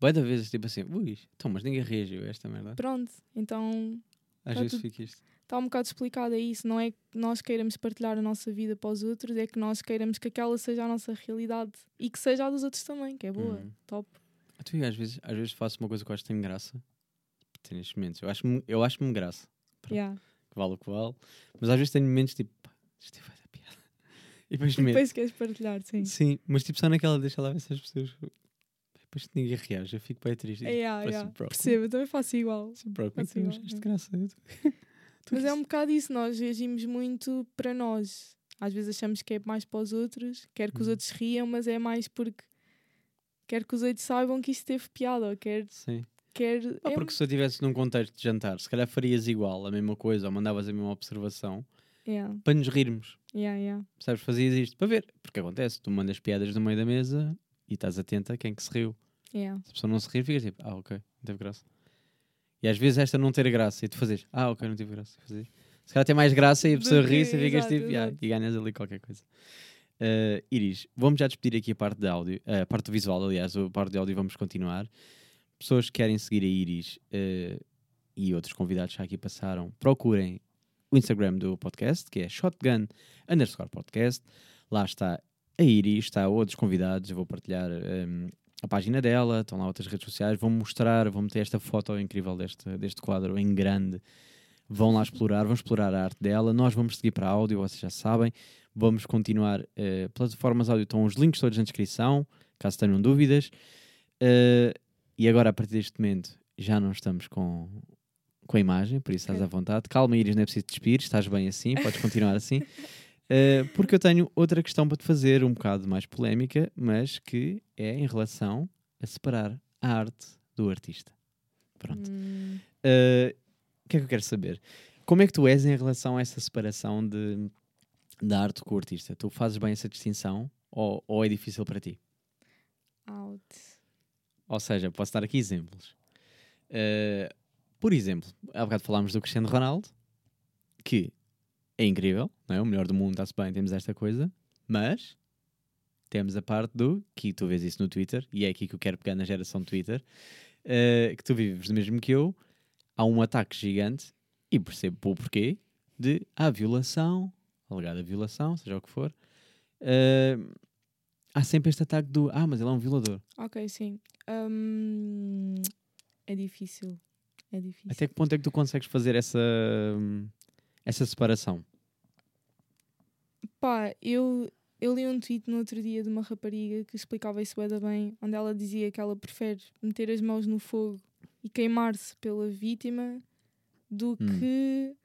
Vai da vez, tipo assim, ui, então, mas ninguém reagiu a esta merda. Pronto, então Às tá vezes tudo- fica isto. Está um bocado explicado é isso. Não é que nós queiramos partilhar a nossa vida para os outros, é que nós queiramos que aquela seja a nossa realidade e que seja a dos outros também, que é boa, Uhum. top. Tu, às, vezes, às vezes faço uma coisa que eu acho que tem graça. Tem nestes momentos. Eu acho-me eu acho graça. Pronto. Yeah. Que vale o que vale. Mas às vezes tenho momentos tipo, pá, isto vai dar piada. E depois E depois queres partilhar, sim. Sim, mas tipo só naquela deixa lá ver se as pessoas. Depois que ninguém reage, eu fico bem triste. É, yeah, yeah. Percebo, eu também faço igual. Sim, próprio. Assim, Então, mas ó, isto é. graça. Mas é um bocado isso, nós reagimos muito para nós. Às vezes achamos que é mais para os outros, quer que os Uhum. outros riam, mas é mais porque quer que os outros saibam que isto teve piada, ou quer. Sim. quer Ah, é porque se eu estivesse num contexto de jantar, se calhar farias igual, a mesma coisa, ou mandavas a mesma observação, Yeah, para nos rirmos. yeah, yeah. Percebes? Fazias isto para ver. Porque acontece, tu mandas piadas no meio da mesa e estás atenta a quem que se riu. Yeah. Se a pessoa não se rir, ficas tipo, ah, ok, não teve graça. E às vezes esta não ter graça e tu fazes, ah, ok, não teve graça. fazes. Se calhar tem mais graça e a pessoa ri-se e ficas tipo, "Ah", exato. e ganhas ali qualquer coisa. Uh, Iris, vamos já despedir aqui a parte de áudio, a parte do visual, aliás, a parte de áudio vamos continuar. Pessoas que querem seguir a Iris uh, e outros convidados que já aqui passaram, procurem o Instagram do podcast, que é shotgun underscore podcast. Lá está a Iris, está outros convidados, eu vou partilhar um, a página dela, estão lá outras redes sociais, vão mostrar, vão meter esta foto incrível deste, deste quadro em grande. Vão lá explorar, vão explorar a arte dela. Nós vamos seguir para áudio, vocês já sabem. Vamos continuar. Uh, plataformas áudio estão os links todos na descrição, caso tenham dúvidas. Uh, e agora, a partir deste momento, já não estamos com, com a imagem, por isso estás à vontade. Calma, Iris, não é preciso despir, estás bem assim, podes continuar assim. Uh, porque eu tenho outra questão para te fazer, um bocado mais polémica, mas que é em relação a separar a arte do artista. Pronto. Hum, Uh, o que é que eu quero saber? Como é que tu és em relação a essa separação de, da arte com o artista? Tu fazes bem essa distinção ou, ou é difícil para ti? out. Ou seja, posso dar aqui exemplos. Uh, por exemplo, há bocado falámos do Cristiano Ronaldo, que é incrível, não é? O melhor do mundo está-se bem, temos esta coisa, mas temos a parte do que tu vês isso no Twitter, e é aqui que eu quero pegar na geração Twitter, eh, que tu vives mesmo que eu, há um ataque gigante, e percebo o porquê, de ah, violação, alegada violação, seja o que for. eh, há sempre este ataque do ah, mas ele é um violador. Ok, sim. Hum, é difícil. É difícil. Até que ponto é que tu consegues fazer essa, essa separação? Pá, eu, eu li um tweet no outro dia de uma rapariga que explicava isso bem, onde ela dizia que ela prefere meter as mãos no fogo e queimar-se pela vítima do Hum. que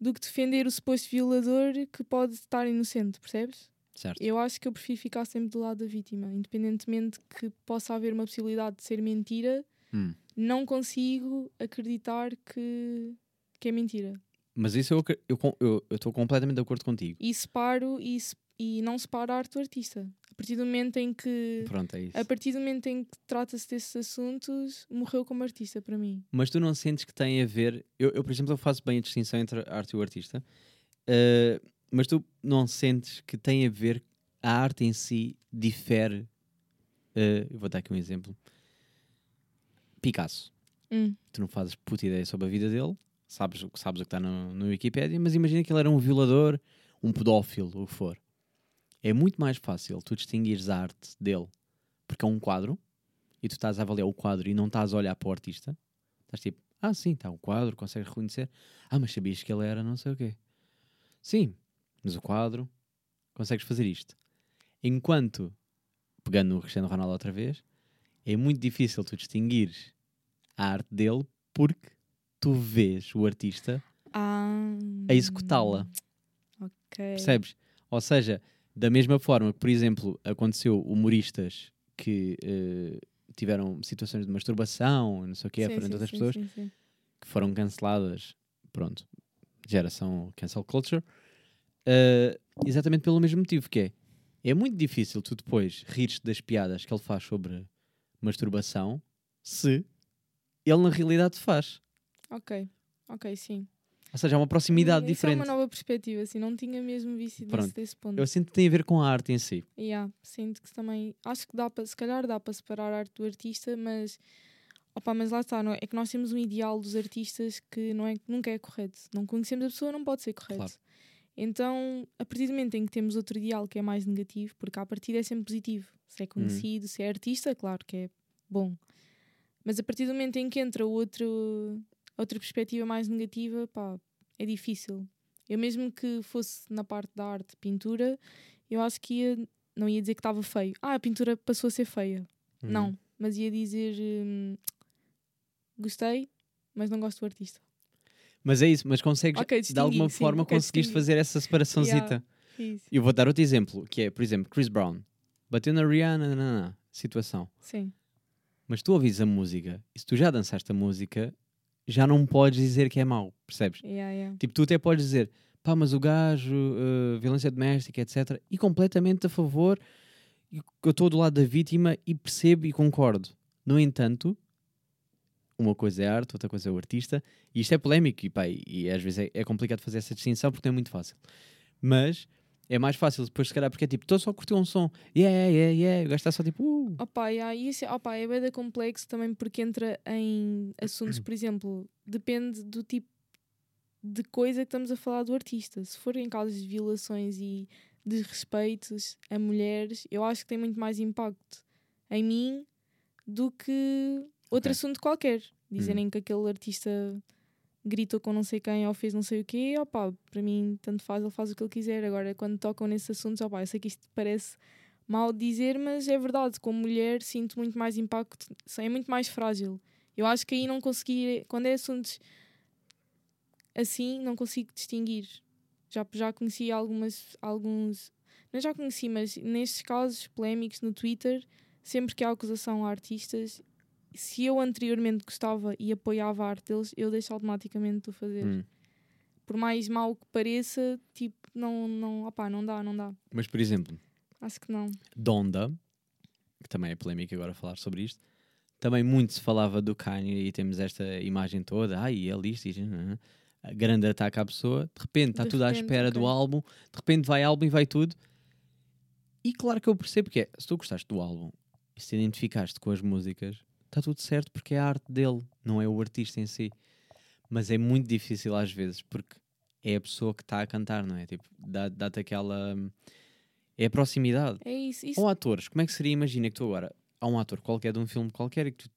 do que defender o suposto violador que pode estar inocente, percebes? Certo? Eu acho que eu prefiro ficar sempre do lado da vítima, independentemente que possa haver uma possibilidade de ser mentira, Hum. não consigo acreditar que, que é mentira. Mas isso eu estou eu, eu, eu completamente de acordo contigo. E separo e, e não separo a arte do artista. A partir do momento em que Pronto, é isso. a partir do momento em que trata-se desses assuntos, morreu como artista para mim. Mas tu não sentes que tem a ver. Eu, eu, por exemplo, eu faço bem a distinção entre a arte e o artista, eh, mas tu não sentes que tem a ver. A arte em si difere. eh, eu vou dar aqui um exemplo. Picasso. Hum, Tu não fazes puta ideia sobre a vida dele, sabes, o sabes o que está no, no Wikipedia, mas imagina que ele era um violador, um pedófilo, o que for. É muito mais fácil tu distinguires a arte dele porque é um quadro e tu estás a avaliar o quadro e não estás a olhar para o artista. Estás tipo, ah, sim, está o quadro, consegues reconhecer. Ah, mas sabias que ele era não sei o quê. Sim, mas o quadro, consegues fazer isto. Enquanto, pegando no Cristiano Ronaldo outra vez, é muito difícil tu distinguires a arte dele porque tu vês o artista ah, a executá-la. Percebes? Ou seja, da mesma forma que, por exemplo, aconteceu humoristas que eh, tiveram situações de masturbação, não sei o que, frente sim, outras sim, pessoas, sim, que foram canceladas, pronto, geração cancel culture, eh, exatamente pelo mesmo motivo que é, é muito difícil tu depois rires das piadas que ele faz sobre masturbação se ele na realidade faz. Ok, ok, sim. Ou seja, há uma proximidade Isso diferente. é uma nova perspectiva, assim, não tinha mesmo visto Pronto. desse, ponto. Eu sinto que tem a ver com a arte em si. Yeah, sinto que também. Acho que dá para, se calhar dá para separar a arte do artista, mas. Opa, mas lá está, não é? é que nós temos um ideal dos artistas que não é, nunca é correto. Não conhecemos a pessoa, não pode ser correto. Claro. Então, a partir do momento em que temos outro ideal que é mais negativo, porque à partida é sempre positivo. Se é conhecido, se é artista, claro que é bom. Mas a partir do momento em que entra o outro, outra perspectiva mais negativa, pá, é difícil. Eu mesmo que fosse na parte da arte, pintura, eu acho que ia, não ia dizer que estava feio. Ah, a pintura passou a ser feia. Uhum. Não, mas ia dizer hum, gostei, mas não gosto do artista. Mas é isso, mas consegues, Ok, de alguma sim, forma, ok, conseguiste fazer essa separaçãozita. Isso. Eu vou dar outro exemplo, que é, por exemplo, Chris Brown. Bateu na Rihanna, nanana, situação. Sim. Mas tu ouvis a música, e se tu já dançaste a música, já não podes dizer que é mau, percebes? Yeah, yeah. Tipo, tu até podes dizer, pá, mas o gajo, eh, violência doméstica, etc. E completamente a favor, eu estou do lado da vítima e percebo e concordo. No entanto, uma coisa é arte, outra coisa é o artista, e isto é polémico, e, pá, e, e às vezes é, é complicado fazer essa distinção porque não é muito fácil. Mas é mais fácil depois, se calhar, porque é tipo, estou só a curtir um som, yeah, yeah, yeah, o gajo está só tipo, uh. Opa, yeah, isso, é- opa, é bem complexo também porque entra em assuntos, por exemplo, depende do tipo de coisa que estamos a falar do artista. Se for em casos de violações e desrespeitos a mulheres, eu acho que tem muito mais impacto em mim do que outro Ok. assunto qualquer. Dizerem que aquele artista gritou com não sei quem ou fez não sei o quê, opá, para mim tanto faz, ele faz o que ele quiser. Agora, quando tocam nesses assuntos, opá, eu sei que isto parece mal dizer, mas é verdade, como mulher sinto muito mais impacto, é muito mais frágil. Eu acho que aí não consegui, quando é assuntos assim, não consigo distinguir. Já, já conheci algumas, alguns, não já conheci, mas nestes casos polémicos no Twitter, sempre que há acusação a artistas, se eu anteriormente gostava e apoiava a arte deles, eu deixo automaticamente de o fazer. Hum. Por mais mal que pareça, tipo, não, não, opá, não dá, não dá. Mas, por exemplo, Acho que não. Donda, que também é polémico agora falar sobre isto, também muito se falava do Kanye e temos esta imagem toda, ai, ele isto, isto, a grande ataque à pessoa, de repente está tudo à espera do álbum, de repente vai álbum e vai tudo. E claro que eu percebo que é, se tu gostaste do álbum e se te identificaste com as músicas, está tudo certo porque é a arte dele, não é o artista em si. Mas é muito difícil às vezes, porque é a pessoa que está a cantar, não é? Tipo, dá- dá-te aquela. hum, É a proximidade. É isso. isso Ou atores, como é que seria? Imagina que tu agora há um ator qualquer de um filme qualquer e que tu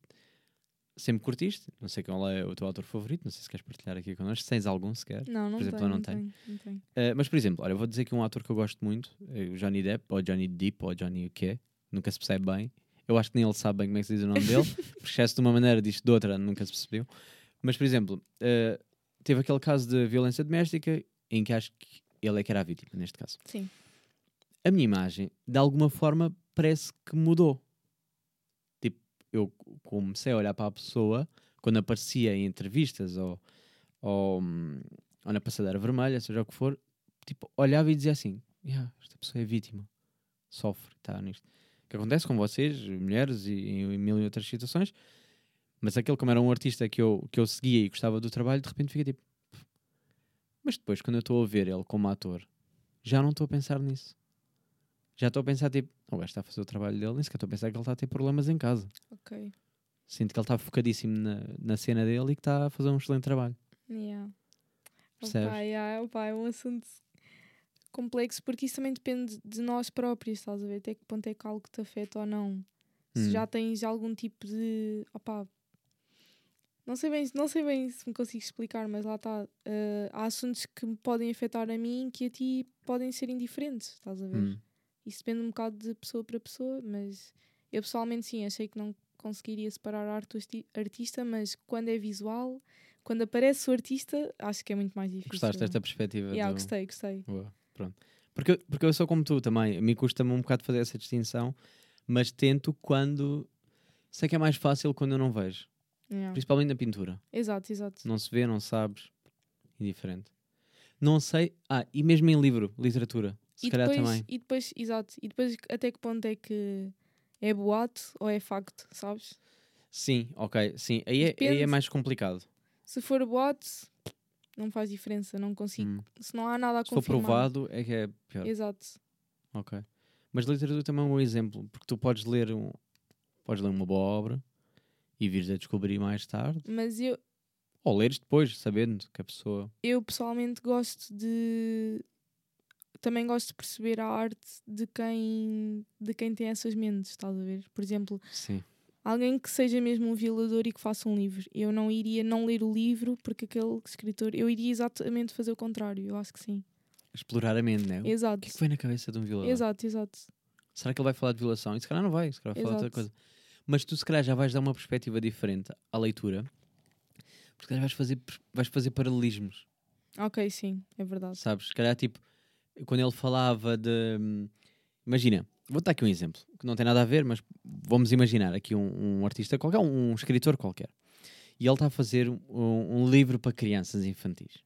sempre curtiste, não sei qual é o teu ator favorito, não sei se queres partilhar aqui connosco, se tens algum sequer. não, não por exemplo, tenho, eu não não tenho. tenho. não tenho. Uh, mas, por exemplo, olha, eu vou dizer que um ator que eu gosto muito, é o Johnny Depp, ou Johnny Depp, ou Johnny o quê, nunca se percebe bem. Eu acho que nem ele sabe bem como é que se diz o nome dele, porque esquece de uma maneira, diz de outra, nunca se percebeu. Mas, por exemplo, uh, teve aquele caso de violência doméstica em que acho que ele é que era a vítima, neste caso. Sim. A minha imagem, de alguma forma, parece que mudou. Tipo, eu comecei a olhar para a pessoa quando aparecia em entrevistas ou, ou, hum, ou na passadeira vermelha, seja o que for, tipo, olhava e dizia assim: "Yeah, esta pessoa é vítima, sofre, está nisto. Que acontece com vocês, mulheres, e mil e outras situações, mas aquele, como era um artista que eu, que eu seguia e gostava do trabalho, de repente fica tipo. Mas depois, quando eu estou a ver ele como ator, já não estou a pensar nisso. Já estou a pensar, tipo, o gajo está a fazer o trabalho dele, nem sequer estou a pensar que ele está a ter problemas em casa. Ok. Sinto que ele está focadíssimo na, na cena dele e que está a fazer um excelente trabalho. Yeah. Percebes? Opa, yeah, opa, é um assunto complexo porque isso também depende de nós próprios, estás a ver? Até que ponto é que algo te afeta ou não. Se Hum. já tens algum tipo de. Opa, não sei bem, não sei bem se me consigo explicar, mas lá está. eh, há assuntos que me podem afetar a mim que a ti podem ser indiferentes, estás a ver? Hum. Isso depende um bocado de pessoa para pessoa, mas eu pessoalmente sim, achei que não conseguiria separar arte artista, mas quando é visual, quando aparece o artista, acho que é muito mais difícil. Gostaste desta perspectiva? Yeah, do- gostei, gostei. Boa, pronto. Porque, eu- porque eu sou como tu também. Me custa-me um bocado fazer essa distinção, mas tento quando. Sei que é mais fácil quando eu não vejo. Yeah. Principalmente na pintura. Exato, exato. Não se vê, não sabes. Indiferente. Não sei. Ah, e mesmo em livro, literatura. Se E calhar depois, também. e depois, exato, e depois até que ponto é que é boato ou é facto, sabes? Sim, ok. Sim. Aí é, aí é mais complicado. Se for boato, não faz diferença, não consigo. Hum. Se não há nada a Se for confirmar. provado, é que é pior. Exato. Ok. Mas literatura também é um bom exemplo, porque tu podes ler, um, podes ler uma boa obra e vires a descobrir mais tarde, Mas eu, ou leres depois, sabendo que a pessoa. eu pessoalmente gosto de também gosto de perceber a arte de quem de quem tem essas mentes, estás a ver? Por exemplo, Sim. Alguém que seja mesmo um violador e que faça um livro. Eu não iria não ler o livro porque aquele escritor, eu iria exatamente fazer o contrário, eu acho que sim. Explorar a mente, né? O Exato. que é que foi na cabeça de um violador? Exato, exato. Será que ele vai falar de violação? E se calhar não vai, se calhar vai falar de outra coisa. Mas tu se calhar já vais dar uma perspectiva diferente à leitura, porque se calhar vais fazer, vais fazer paralelismos, Ok, sim, é verdade. sabes? Se calhar tipo, quando ele falava de. hum, Imagina, vou dar aqui um exemplo, que não tem nada a ver, mas vamos imaginar aqui um, um artista qualquer, um escritor qualquer. E ele está a fazer um, um livro para crianças infantis.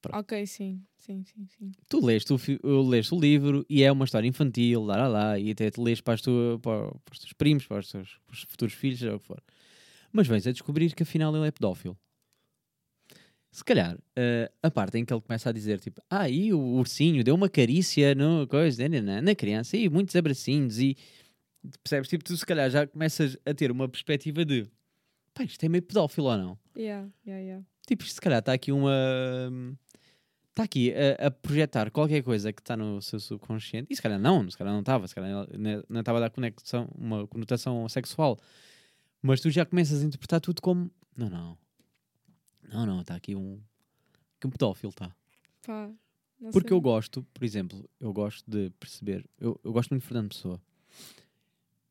Pronto. Ok, sim, sim, sim, sim. tu leste o, leste o livro e é uma história infantil, lá, lá, lá, e até te lês para, para, para os teus primos, para os teus para os futuros filhos, seja o que for. Mas vens a descobrir que afinal ele é pedófilo. Se calhar, eh, a parte em que ele começa a dizer, tipo, ah, e o ursinho deu uma carícia no, coisa, né, na, na criança, e muitos abracinhos, e percebes? Tipo, tu se calhar já começas a ter uma perspectiva de, pá, isto é meio pedófilo ou não? Yeah, yeah, yeah. Tipo, se calhar está aqui uma. Está aqui a, a projetar qualquer coisa que está no seu subconsciente. E se calhar não, se calhar não estava, se calhar não- não estava a dar conexão, uma conotação sexual. Mas tu já começas a interpretar tudo como. Não, não. Não, não, está aqui um. Que um pedófilo está. Pá, Porque sei. eu gosto, por exemplo, eu gosto de perceber. Eu, eu gosto muito de Fernando Pessoa.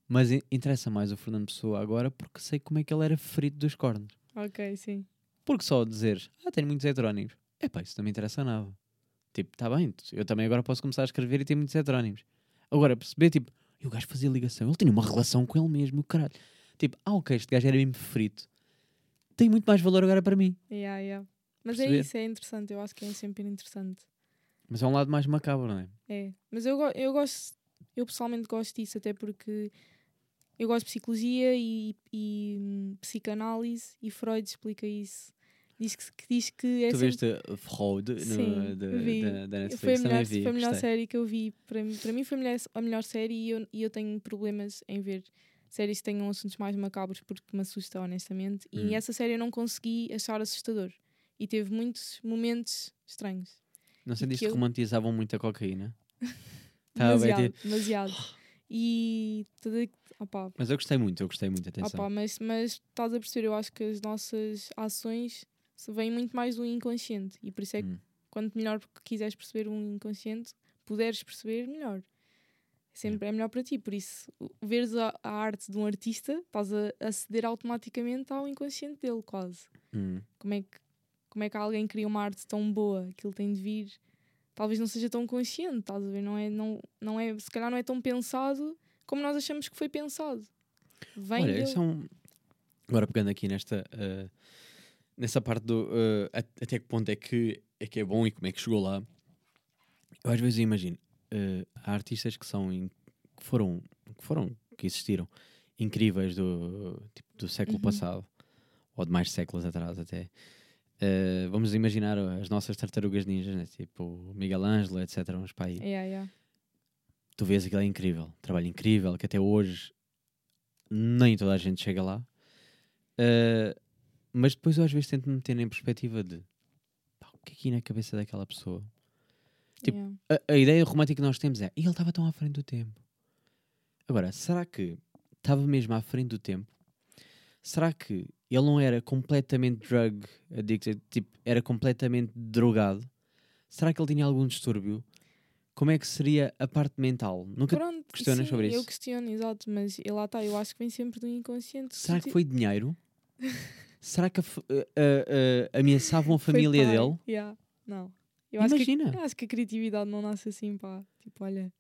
Mas in- interessa mais o Fernando Pessoa agora porque sei como é que ele era ferido dos cornos. Ok, sim. Porque só dizeres, ah, tenho muitos heterónimos. Epá, isso não me interessa nada. Tipo, tá bem, eu também agora posso começar a escrever e ter muitos heterónimos. Agora, perceber, tipo, e o gajo fazia ligação, ele tinha uma relação com ele mesmo, o caralho. Tipo, ah, ok, este gajo era mesmo frito. Tem muito mais valor agora para mim. Yeah, yeah. Mas Perceber. é isso, é interessante. Eu acho que é sempre interessante. Mas é um lado mais macabro, não é? É. Mas eu, eu gosto, eu pessoalmente gosto disso, até porque eu gosto de psicologia e, e hum, psicanálise e Freud explica isso. Diz que, que diz que é tu viste Freud no, Sim, da, da, da Netflix? foi a melhor, vi, foi a melhor série que eu vi. Para mim, para mim foi a melhor, a melhor série e eu, e eu tenho problemas em ver séries que tenham assuntos mais macabros porque me assusta, honestamente. Hum. E essa série eu não consegui achar assustador. E teve muitos momentos estranhos. Não sei E disto que eu- romantizavam muito a cocaína. Bem, demasiado, tipo- demasiado. E tudo, opá, Mas eu gostei muito, eu gostei muito, atenção. opá, mas, mas estás a perceber, eu acho que as nossas ações vêm muito mais do inconsciente. E por isso é que Hum. quanto melhor quiseres perceber um inconsciente, puderes perceber, melhor. Sempre é melhor para ti. Por isso, veres a, a arte de um artista, estás a aceder automaticamente ao inconsciente dele, quase. Hum. Como é que, como é que alguém cria uma arte tão boa? Aquilo tem de vir. Talvez não seja tão consciente, estás a ver? Não é, não, não é, se calhar não é tão pensado como nós achamos que foi pensado. Vem Olha, dele. esse é um... Agora pegando aqui nesta... uh, nessa parte do... uh, at- até que ponto é que, é que é bom e como é que chegou lá. Eu às vezes imagino... uh, há artistas que são... in- que foram... que foram... que existiram incríveis do, tipo, do século Uhum. passado. Ou de mais séculos atrás até. Uh, vamos imaginar as nossas tartarugas ninjas, né? tipo Miguel Ângelo, etc. Vamos para aí. Yeah, yeah. tu vês aquilo é incrível, trabalho incrível, que até hoje nem toda a gente chega lá. Uh, mas depois eu às vezes tento me meter em perspectiva de pá, o que é que ia na cabeça daquela pessoa? Tipo, yeah. A, a ideia romântica que nós temos é e ele estava tão à frente do tempo. Agora, será que estava mesmo à frente do tempo? Será que ele não era completamente drug addicted, tipo, era completamente drogado? Será que ele tinha algum distúrbio? Como é que seria a parte mental? Nunca Pronto, questionas sim, sobre Eu isso? questiono, exato, mas lá está, eu acho que vem sempre do inconsciente. Será Se que foi dinheiro? Será que a a- a- ameaçavam a família dele? Yeah. Não. Eu acho, que, Imagina. acho que a criatividade não nasce assim, pá. Tipo, olha,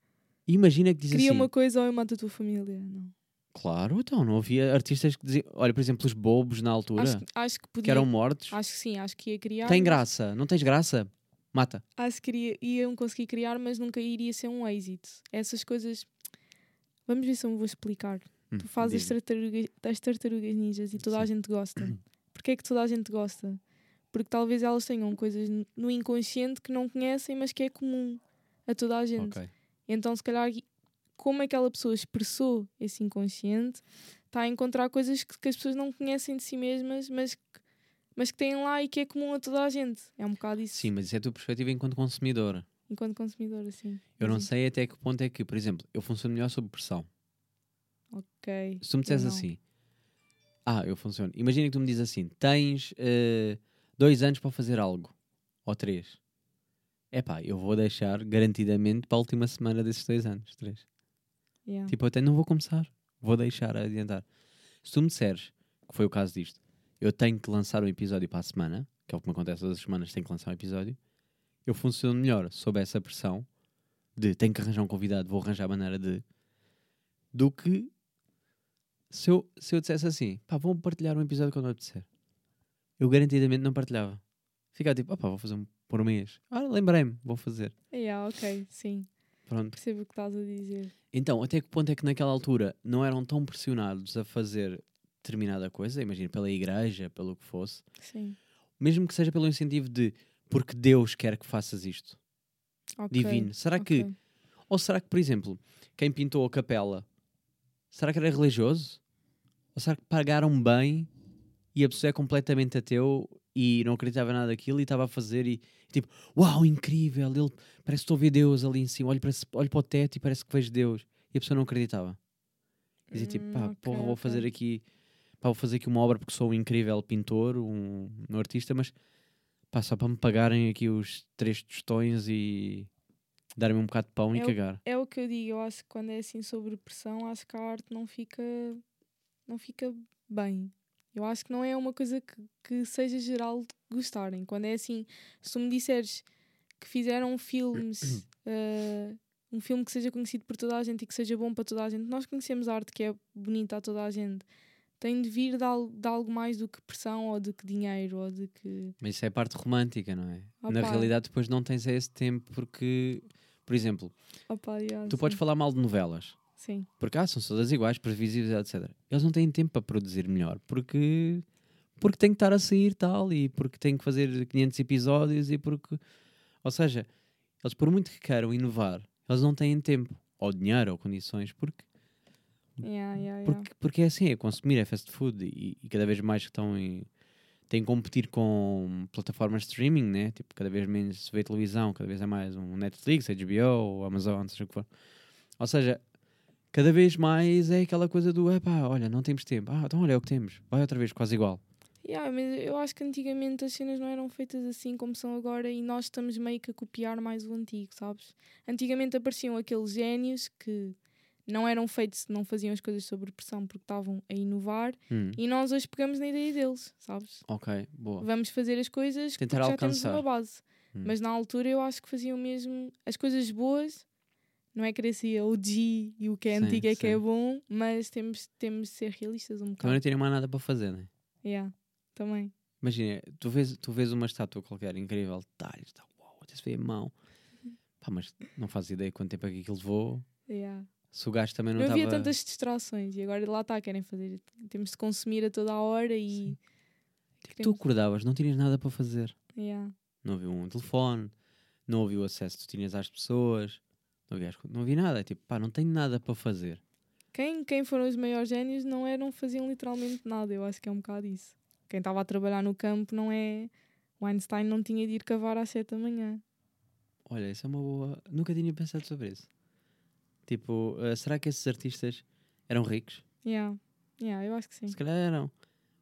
Imagina que diz cria assim. uma coisa ou eu mato a tua família. Não. Claro, então não havia artistas que diziam. Olha, por exemplo, os bobos na altura Acho, que- acho que que podia. eram mortos. Acho que sim, acho que ia criar. Tem mas- graça, não tens graça? Mata. Acho que iria, iam conseguir criar, mas nunca iria ser um êxito. Essas coisas. Vamos ver se eu me vou explicar. Tu fazes as tartarugas, as tartarugas ninjas e toda a Sim. gente gosta. Porquê é que toda a gente gosta? Porque talvez elas tenham coisas no inconsciente que não conhecem, mas que é comum a toda a gente. Ok. Então, se calhar, como aquela pessoa expressou esse inconsciente, está a encontrar coisas que, que as pessoas não conhecem de si mesmas, mas que, mas que têm lá e que é comum a toda a gente. É um bocado isso, Sim, mas isso é a tua perspectiva enquanto consumidor. enquanto consumidor, assim. Eu não Mas, sei até que ponto é que, por exemplo, eu funciono melhor sob pressão. Ok. Se tu me disseres assim, ah, eu funciono. Imagina que tu me dizes assim: tens eh, dois anos para fazer algo, ou três. É pá, eu vou deixar garantidamente para a última semana desses dois anos, três. Yeah. Tipo, até não vou começar, vou deixar adiantar. Se tu me disseres, que foi o caso disto, eu tenho que lançar um episódio para a semana, que é o que me acontece todas as semanas, tenho que lançar um episódio, eu funciono melhor sob essa pressão de tenho que arranjar um convidado, vou arranjar a maneira de, do que se eu, se eu dissesse assim, pá, vou partilhar um episódio quando eu apetecer. Eu garantidamente não partilhava. Ficava tipo, opá, vou fazer um por mês. Ah, lembrei-me, vou fazer. Yeah, ok, sim. Pronto. Percebo o que estás a dizer. Então, até que ponto é que naquela altura não eram tão pressionados a fazer determinada coisa, imagina, pela igreja, pelo que fosse, Sim. mesmo que seja pelo incentivo de porque Deus quer que faças isto, Ok, divino. Será que, ok. ou será que, por exemplo, quem pintou a capela, será que era religioso? Ou será que pagaram bem e a pessoa é completamente ateu e não acreditava nada daquilo e estava a fazer e tipo, uau, incrível, ele parece que estou a ver Deus ali em cima, olho para, olho para o teto e parece que vejo Deus. E a pessoa não acreditava. Dizia tipo, Hum, pá, ok, porra, vou fazer aqui, pá, vou fazer aqui uma obra porque sou um incrível pintor, um, um artista, mas pá, só para me pagarem aqui os três tostões e darem-me um bocado de pão e É o- cagar. É o que eu digo, eu acho que quando é assim sobre pressão, acho que a arte não fica, não fica bem. Eu acho que não é uma coisa que, que seja geral gostarem. Quando é assim, se tu me disseres que fizeram filmes, eh, um filme que seja conhecido por toda a gente e que seja bom para toda a gente, nós conhecemos a arte que é bonita a toda a gente. Tem de vir de algo, de algo mais do que pressão ou de que dinheiro ou de que. Mas isso é a parte romântica, não é? Na Opa. realidade, depois não tens esse tempo porque, por exemplo, yeah, tu sim. podes falar mal de novelas. Sim, Porque ah, são todas iguais, previsíveis, etc. Eles não têm tempo para produzir melhor, porque porque tem que estar a sair tal e porque tem que fazer 500 episódios e porque. Ou seja, eles, por muito que queiram inovar, eles não têm tempo, ou dinheiro, ou condições, porque, Yeah, yeah, yeah. porque, porque é assim: é consumir, é fast food e, e cada vez mais que estão em. têm que competir com plataformas de streaming, né? Tipo, cada vez menos se vê televisão, cada vez é mais um Netflix, HBO, Amazon, seja o que for. Ou seja, cada vez mais é aquela coisa do epá, olha, não temos tempo. Ah, então olha, é o que temos. Vai outra vez, quase igual. Yeah, mas eu acho que antigamente as cenas não eram feitas assim como são agora e nós estamos meio que a copiar mais o antigo, sabes? Antigamente apareciam aqueles génios que não eram feitos, não faziam as coisas sob pressão porque estavam a inovar Hum, e nós hoje pegamos na ideia deles, sabes? ok, boa. Vamos fazer as coisas Tentar porque já alcançar. temos uma base. Hum. Mas na altura eu acho que faziam mesmo as coisas boas. Não é querer ser o G e o que é Sim, antigo é que é sim. bom, mas temos, temos de ser realistas um Também bocado. não tinha mais nada para fazer, né? Yeah, também. Imagina, tu vês, tu vês uma estátua qualquer incrível, detalhes, tá, uau, até se vê a mão. Pá, mas não fazes ideia quanto tempo é que aquilo levou. Yeah. Se o gajo também não Não, estava. havia tantas distrações e agora lá está, querem fazer. Temos de consumir a toda a hora e. Tu acordavas, não tinhas nada para fazer. Yeah. Não havia um telefone, não havia o acesso que tu tinhas às pessoas, não co- não havia nada. É tipo, pá, não tenho nada para fazer. Quem, quem foram os maiores génios não eram, faziam literalmente nada. Eu acho que é um bocado isso. Quem estava a trabalhar no campo não é. O Einstein não tinha de ir cavar às 7 da manhã. Olha, isso é uma boa. Nunca tinha pensado sobre isso. Tipo, eh, será que esses artistas eram ricos? Yeah. Yeah, eu acho que sim. Se calhar eram.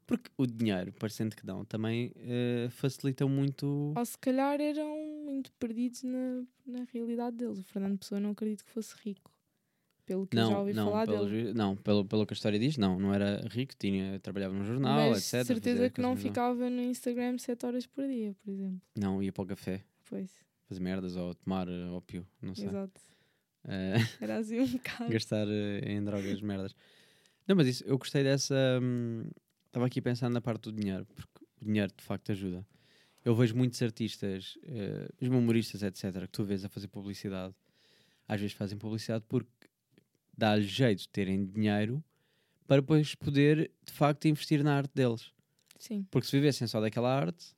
Porque o dinheiro, parecendo que não, também eh, facilita muito. Ou se calhar eram muito perdidos na, na realidade deles. O Fernando Pessoa não acredito que fosse rico. Pelo que eu já Não, ouvi não, falar pelo, dele. não pelo, pelo que a história diz, não, não era rico, tinha, trabalhava num jornal, Mas etc. certeza que não ficava no Instagram 7 horas por dia, por exemplo. Não, ia para o café, Pois, fazer merdas ou tomar eh, ópio, não sei. exato. Eh, Era assim um bocado. gastar eh, em drogas, merdas. Não, mas isso, eu gostei dessa. hum, Estava aqui pensando na parte do dinheiro, porque o dinheiro de facto ajuda. Eu vejo muitos artistas, eh, mesmo humoristas, etc., que tu vês a fazer publicidade, às vezes fazem publicidade porque dá-lhes jeito de terem dinheiro para depois poder de facto investir na arte deles. Sim, Porque se vivessem só daquela arte,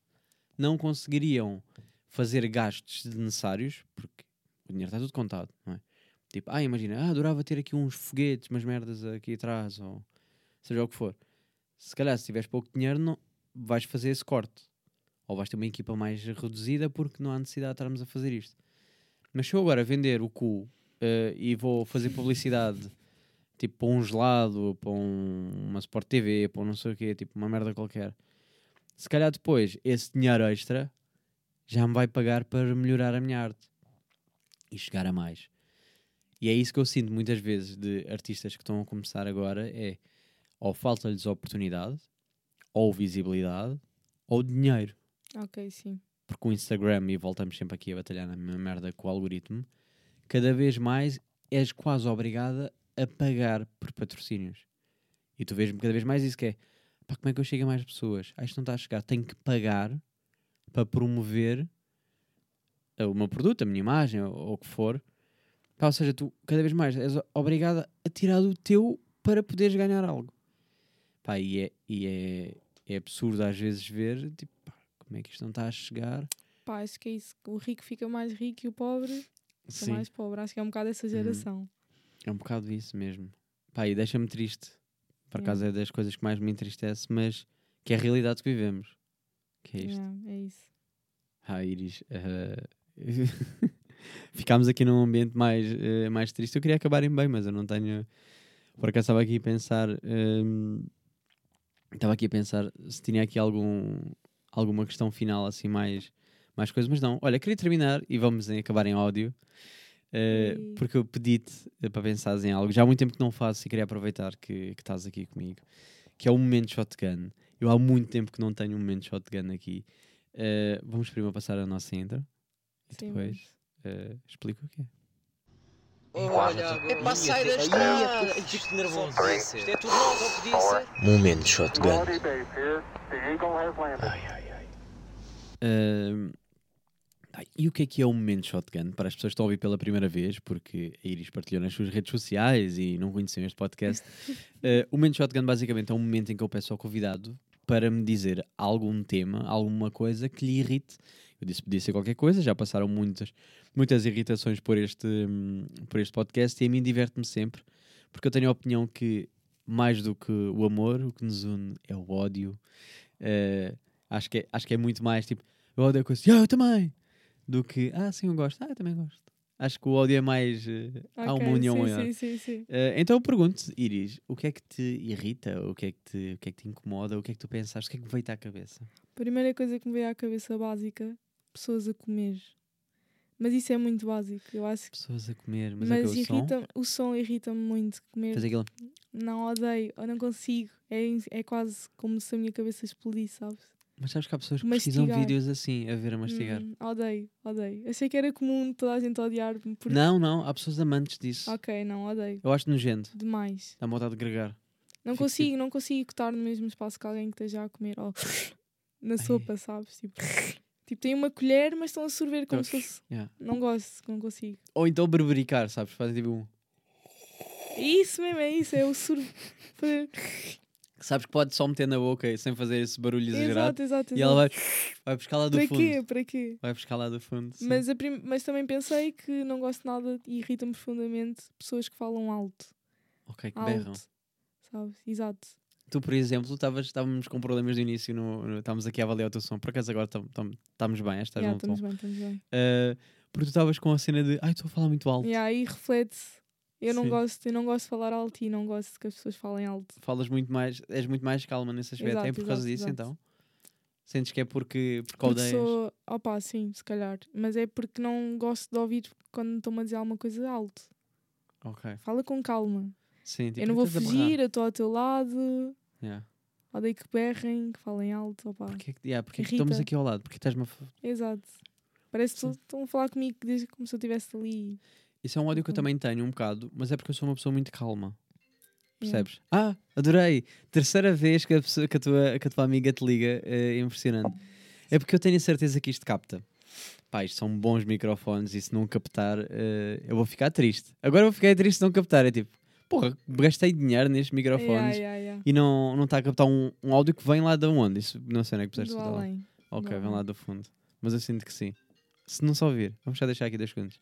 não conseguiriam fazer gastos desnecessários, porque o dinheiro está tudo contado, não é? Tipo, ah, imagina, ah, adorava ter aqui uns foguetes, umas merdas aqui atrás, ou seja o que for. Se calhar, se tiveres pouco dinheiro, não, vais fazer esse corte. Ou vais ter uma equipa mais reduzida porque não há necessidade de estarmos a fazer isto. Mas se eu agora vender o cu eh, e vou fazer publicidade tipo para um gelado, para um- uma Sport TV, para um não sei o quê, tipo uma merda qualquer. Se calhar depois esse dinheiro extra já me vai pagar para melhorar a minha arte e chegar a mais. E é isso que eu sinto muitas vezes de artistas que estão a começar agora é ou falta-lhes oportunidade, ou visibilidade, ou dinheiro. Ok, sim. Porque o Instagram, e voltamos sempre aqui a batalhar na mesma merda com o algoritmo, cada vez mais és quase obrigada a pagar por patrocínios. E tu vês cada vez mais isso que é, pá, como é que eu chego a mais pessoas? Ah, isto não está a chegar, tenho que pagar para promover o meu produto, a minha imagem, ou, ou o que for. Pá, ou seja, tu cada vez mais és obrigada a tirar do teu para poderes ganhar algo. Pá, e é, e é, é absurdo às vezes ver, tipo, como é que isto não está a chegar? Pá, acho que é isso. O rico fica mais rico e o pobre fica Sim, mais pobre. Acho que é um bocado essa geração. é um bocado isso mesmo. Pá, e deixa-me triste. Por Yeah. acaso é das coisas que mais me entristece, mas que é a realidade que vivemos. Que é isto. Yeah, é isso. Ah, Iris. eh, Ficámos aqui num ambiente mais, eh, mais triste. Eu queria acabarem bem, mas eu não tenho. Por acaso estava aqui a pensar. ehm, Estava aqui a pensar se tinha aqui algum, alguma questão final, assim, mais, mais coisas, mas não. Olha, queria terminar e vamos em, acabar em áudio. Ei. porque eu pedi-te eh, para pensares em algo. Já há muito tempo que não faço e queria aproveitar que, que estás aqui comigo. Que é o momento shotgun. Eu há muito tempo que não tenho um momento shotgun aqui. Eh, vamos primeiro passar a nossa intro e Sim, depois eh, explico o que é. Olha, É para sair da estrada. é Isto nervoso. Isto é tudo novo, podia ser. Momento shotgun. Ai, ai, ai. Ai, e o que é que é o momento shotgun? Para as pessoas que estão a ouvir pela primeira vez, porque a Iris partilhou nas suas redes sociais e não conheciam este podcast. eh, o momento shotgun basicamente é um momento em que eu peço ao convidado para me dizer algum tema, alguma coisa que lhe irrite. Eu disse podia ser qualquer coisa, já passaram muitas, muitas irritações por este, hum, por este podcast e a mim diverte-me sempre, porque eu tenho a opinião que mais do que o amor, o que nos une é o ódio. Eh, acho, que é, acho que é muito mais tipo, eu odeio a coisa, "Ah, eu também, do que, ah, sim, eu gosto, ah, eu também gosto. Acho que o ódio é mais. eh, há Ok, uma união sim, maior. sim, sim, sim. Eh, então eu pergunto, Iris, o que é que te irrita? O que é que te, o que é que te incomoda? O que é que tu pensaste? O que é que veio-te à cabeça? Primeira coisa que me veio à cabeça básica, pessoas a comer. Mas isso é muito básico, eu acho que. Pessoas a comer, mas, Mas, é que o som irrita o som irrita-me muito. Comer. faz aquilo. Não odeio, eu não consigo. É, é quase como se a minha cabeça explodisse, sabes? Mas sabes que há pessoas que Mastigar. vídeos assim, a ver a mastigar. Hum, odeio, odeio. Achei que era comum toda a gente odiar-me. Porque... Não, não, há pessoas amantes disso. Ok, não, odeio. Eu acho nojento. Demais. Dá vontade de gregar. Não Fico consigo, não consigo estar no mesmo espaço que alguém que esteja a comer ou na sopa, sabes? Tipo, tipo, tem uma colher, mas estão a sorver como se fosse. yeah. Não gosto, não consigo. Ou então berbericar, sabes? Fazem tipo um. Isso mesmo, é isso, é o sorvo. Sabes que pode só meter na boca sem fazer esse barulho exagerado. Exato, exato, E ela vai, vai buscar lá do Para fundo. quê? Para quê? Vai buscar lá do fundo. sim. Mas, prim- mas também pensei que não gosto nada e irrita-me profundamente pessoas que falam alto. Ok, que Alto. berram. Sabes? Exato. Tu, por exemplo, estávamos com problemas no início, no, no- estávamos aqui a avaliar o teu som. Por acaso agora tam- tam- estamos bem, estás Yeah, estamos bem, estamos bem. Uh, porque tu estavas com a cena de ai, estou a falar muito alto. E aí reflete-se. Eu não Sim. gosto, eu não gosto de falar alto e não gosto que as pessoas falem alto. Falas muito mais, és muito mais calma nesse aspecto. é Exato, por causa exato, disso exato. então? Sentes que é porque, porque Porque odeias? sou. Opa, sim, se calhar. Mas é porque não gosto de ouvir quando estão-me a dizer alguma coisa alto. Ok. Fala com calma. Sim, tipo, eu não vou fugir, eu estou ao teu lado. Yeah. Odeio que berrem, que falem alto. Opa. Porquê, que- yeah, porque é que estamos aqui ao lado? Porque estás-me a Exato. Parece que estão a falar comigo como se eu estivesse ali. Isso é um ódio que eu Ok. também tenho um bocado, mas é porque eu sou uma pessoa muito calma. Yeah. Percebes? Ah, adorei! Terceira vez que a, pessoa, que a, tua, que a tua amiga te liga, é impressionante. É porque eu tenho a certeza que isto capta. Pá, isto são bons microfones e se não captar, eh, eu vou ficar triste. Agora eu fiquei triste se não captar. É tipo, porra, gastei dinheiro nestes microfones Yeah, yeah, e não não está a captar um, um áudio que vem lá de onde? Isso não sei onde é que puseste Do lá. além. Ok, do vem lá do fundo. Mas eu sinto que sim. Se não só ouvir, vamos só deixar aqui dois segundos.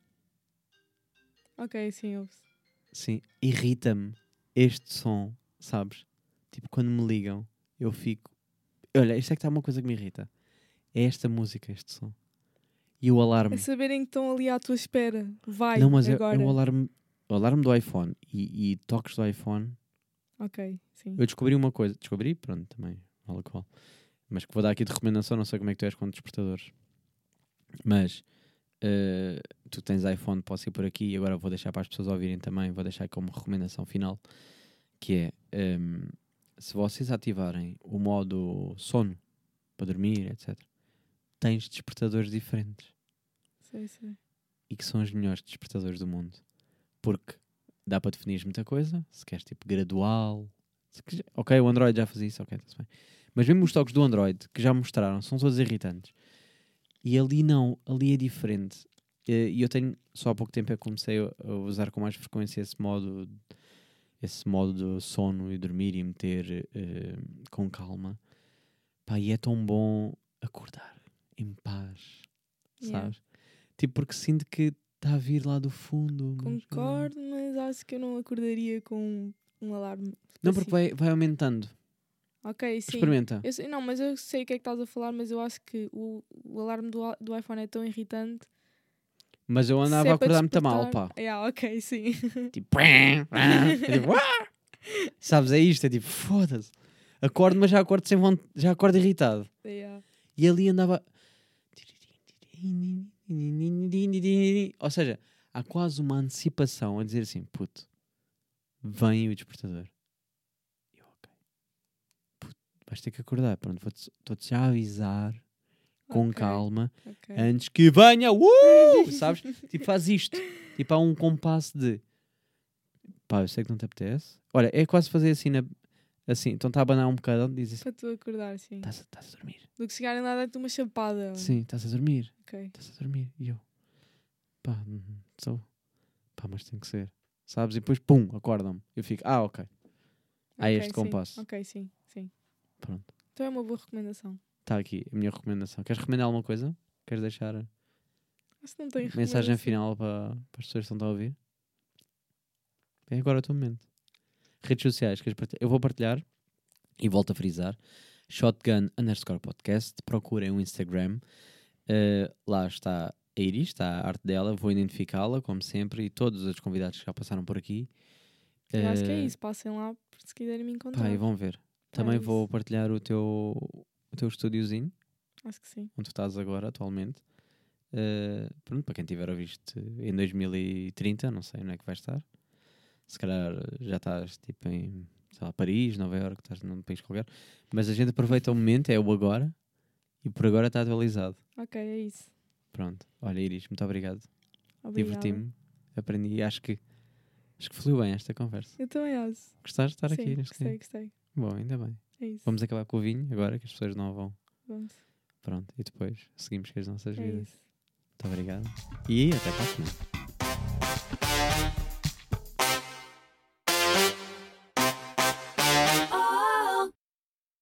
Ok, sim, ouve-se. Sim, irrita-me este som, sabes? Tipo, quando me ligam, eu fico. Olha, isto é que está uma coisa que me irrita. É esta música, este som. E o alarme. É saberem que estão ali à tua espera. Vai, não, mas é, agora. é o alarme. O alarme do iPhone e, e toques do iPhone. Ok, sim. Eu descobri uma coisa. Descobri, pronto, também. Vale qual. Mas que vou dar aqui de recomendação. Não sei como é que tu és com despertadores. Mas eh, tu tens iPhone, posso ir por aqui. E agora vou deixar para as pessoas ouvirem também. Vou deixar como recomendação final. Que é ehm, se vocês ativarem o modo sono para dormir, etc. Tens despertadores diferentes Sei, sei. e que são os melhores despertadores do mundo. Porque dá para definir muita coisa, se queres tipo gradual. quiser- ok, o Android já fazia isso, ok, está bem. Mas mesmo os toques do Android que já mostraram são todos irritantes. E ali não, ali é diferente. E eu tenho, só há pouco tempo eu comecei a usar com mais frequência esse modo, esse modo de sono e dormir e meter eh, com calma. Pá, e é tão bom acordar em paz, Yeah. sabes? Tipo, porque sinto que está a vir lá do fundo. mas- Concordo, mas acho que eu não acordaria com um alarme. Não, porque assim. vai, vai aumentando. Ok, sim. Experimenta. Eu não, mas eu sei o que é que estás a falar, mas eu acho que o, o alarme do, do iPhone é tão irritante. Mas eu andava é a acordar muito mal, pá. Yeah, ok, sim. Tipo, é tipo, "Ah!" sabes, é isto, é tipo, foda-se. Acordo, mas já acordo sem vontade, já acordo irritado. Yeah. E ali andava. Ou seja, há quase uma antecipação a dizer assim: puto, vem o despertador. E eu, ok. Puto, vais ter que acordar. Pronto, vou-te já avisar com Ok, calma ok. antes que venha. Uh! Sabes? Tipo, faz isto. Tipo, há um compasso de pá, eu sei que não te apetece. Olha, é quase fazer assim, na... assim. Então está a abanar um bocado, diz assim: Para tu acordar, sim. estás a, a dormir. Do que chegarem lá dar-te uma chapada. Sim, estás a dormir. Ok. estás a dormir. E eu, pá, uhum, sou. Pá, mas tem que ser. Sabes? E depois, pum, acordam-me. Eu fico, ah, ok. Há este sim. compasso. Ok, sim, sim. Pronto. Então é uma boa recomendação. Está aqui a minha recomendação. Queres recomendar alguma coisa? Queres deixar mensagem final para, para as pessoas que estão a ouvir? É agora o teu momento. Redes sociais? Eu vou partilhar e volto a frisar. Shotgun underscore podcast. Procurem o Instagram. Uh, lá está a Iris, está a arte dela. Vou identificá-la, como sempre, e todos os convidados que já passaram por aqui. Eu acho que é Uh, isso. Passem lá se quiserem me encontrar. Pá, e vão ver. Também é isso. vou partilhar o teu, o teu estúdiozinho, Acho que sim. onde tu estás agora, atualmente. Uh, pronto, para quem tiver a visto em 2030, não sei onde é que vai estar. Se calhar já estás tipo em lá, Paris, Nova Iorque, estás num país qualquer. Mas a gente aproveita o momento, é o agora, e por agora está atualizado. Ok, é isso. Pronto. Olha, Iris, muito obrigado. Diverti-me, aprendi e acho que acho que fluiu bem esta conversa. Eu também acho. Gostaste de estar sim, aqui neste gostei, dia? gostei. Bom, ainda bem. É isso. Vamos acabar com o vinho agora, que as pessoas não vão. Vamos. Pronto, e depois seguimos com as nossas É vidas. isso. Muito obrigado. E até para a semana.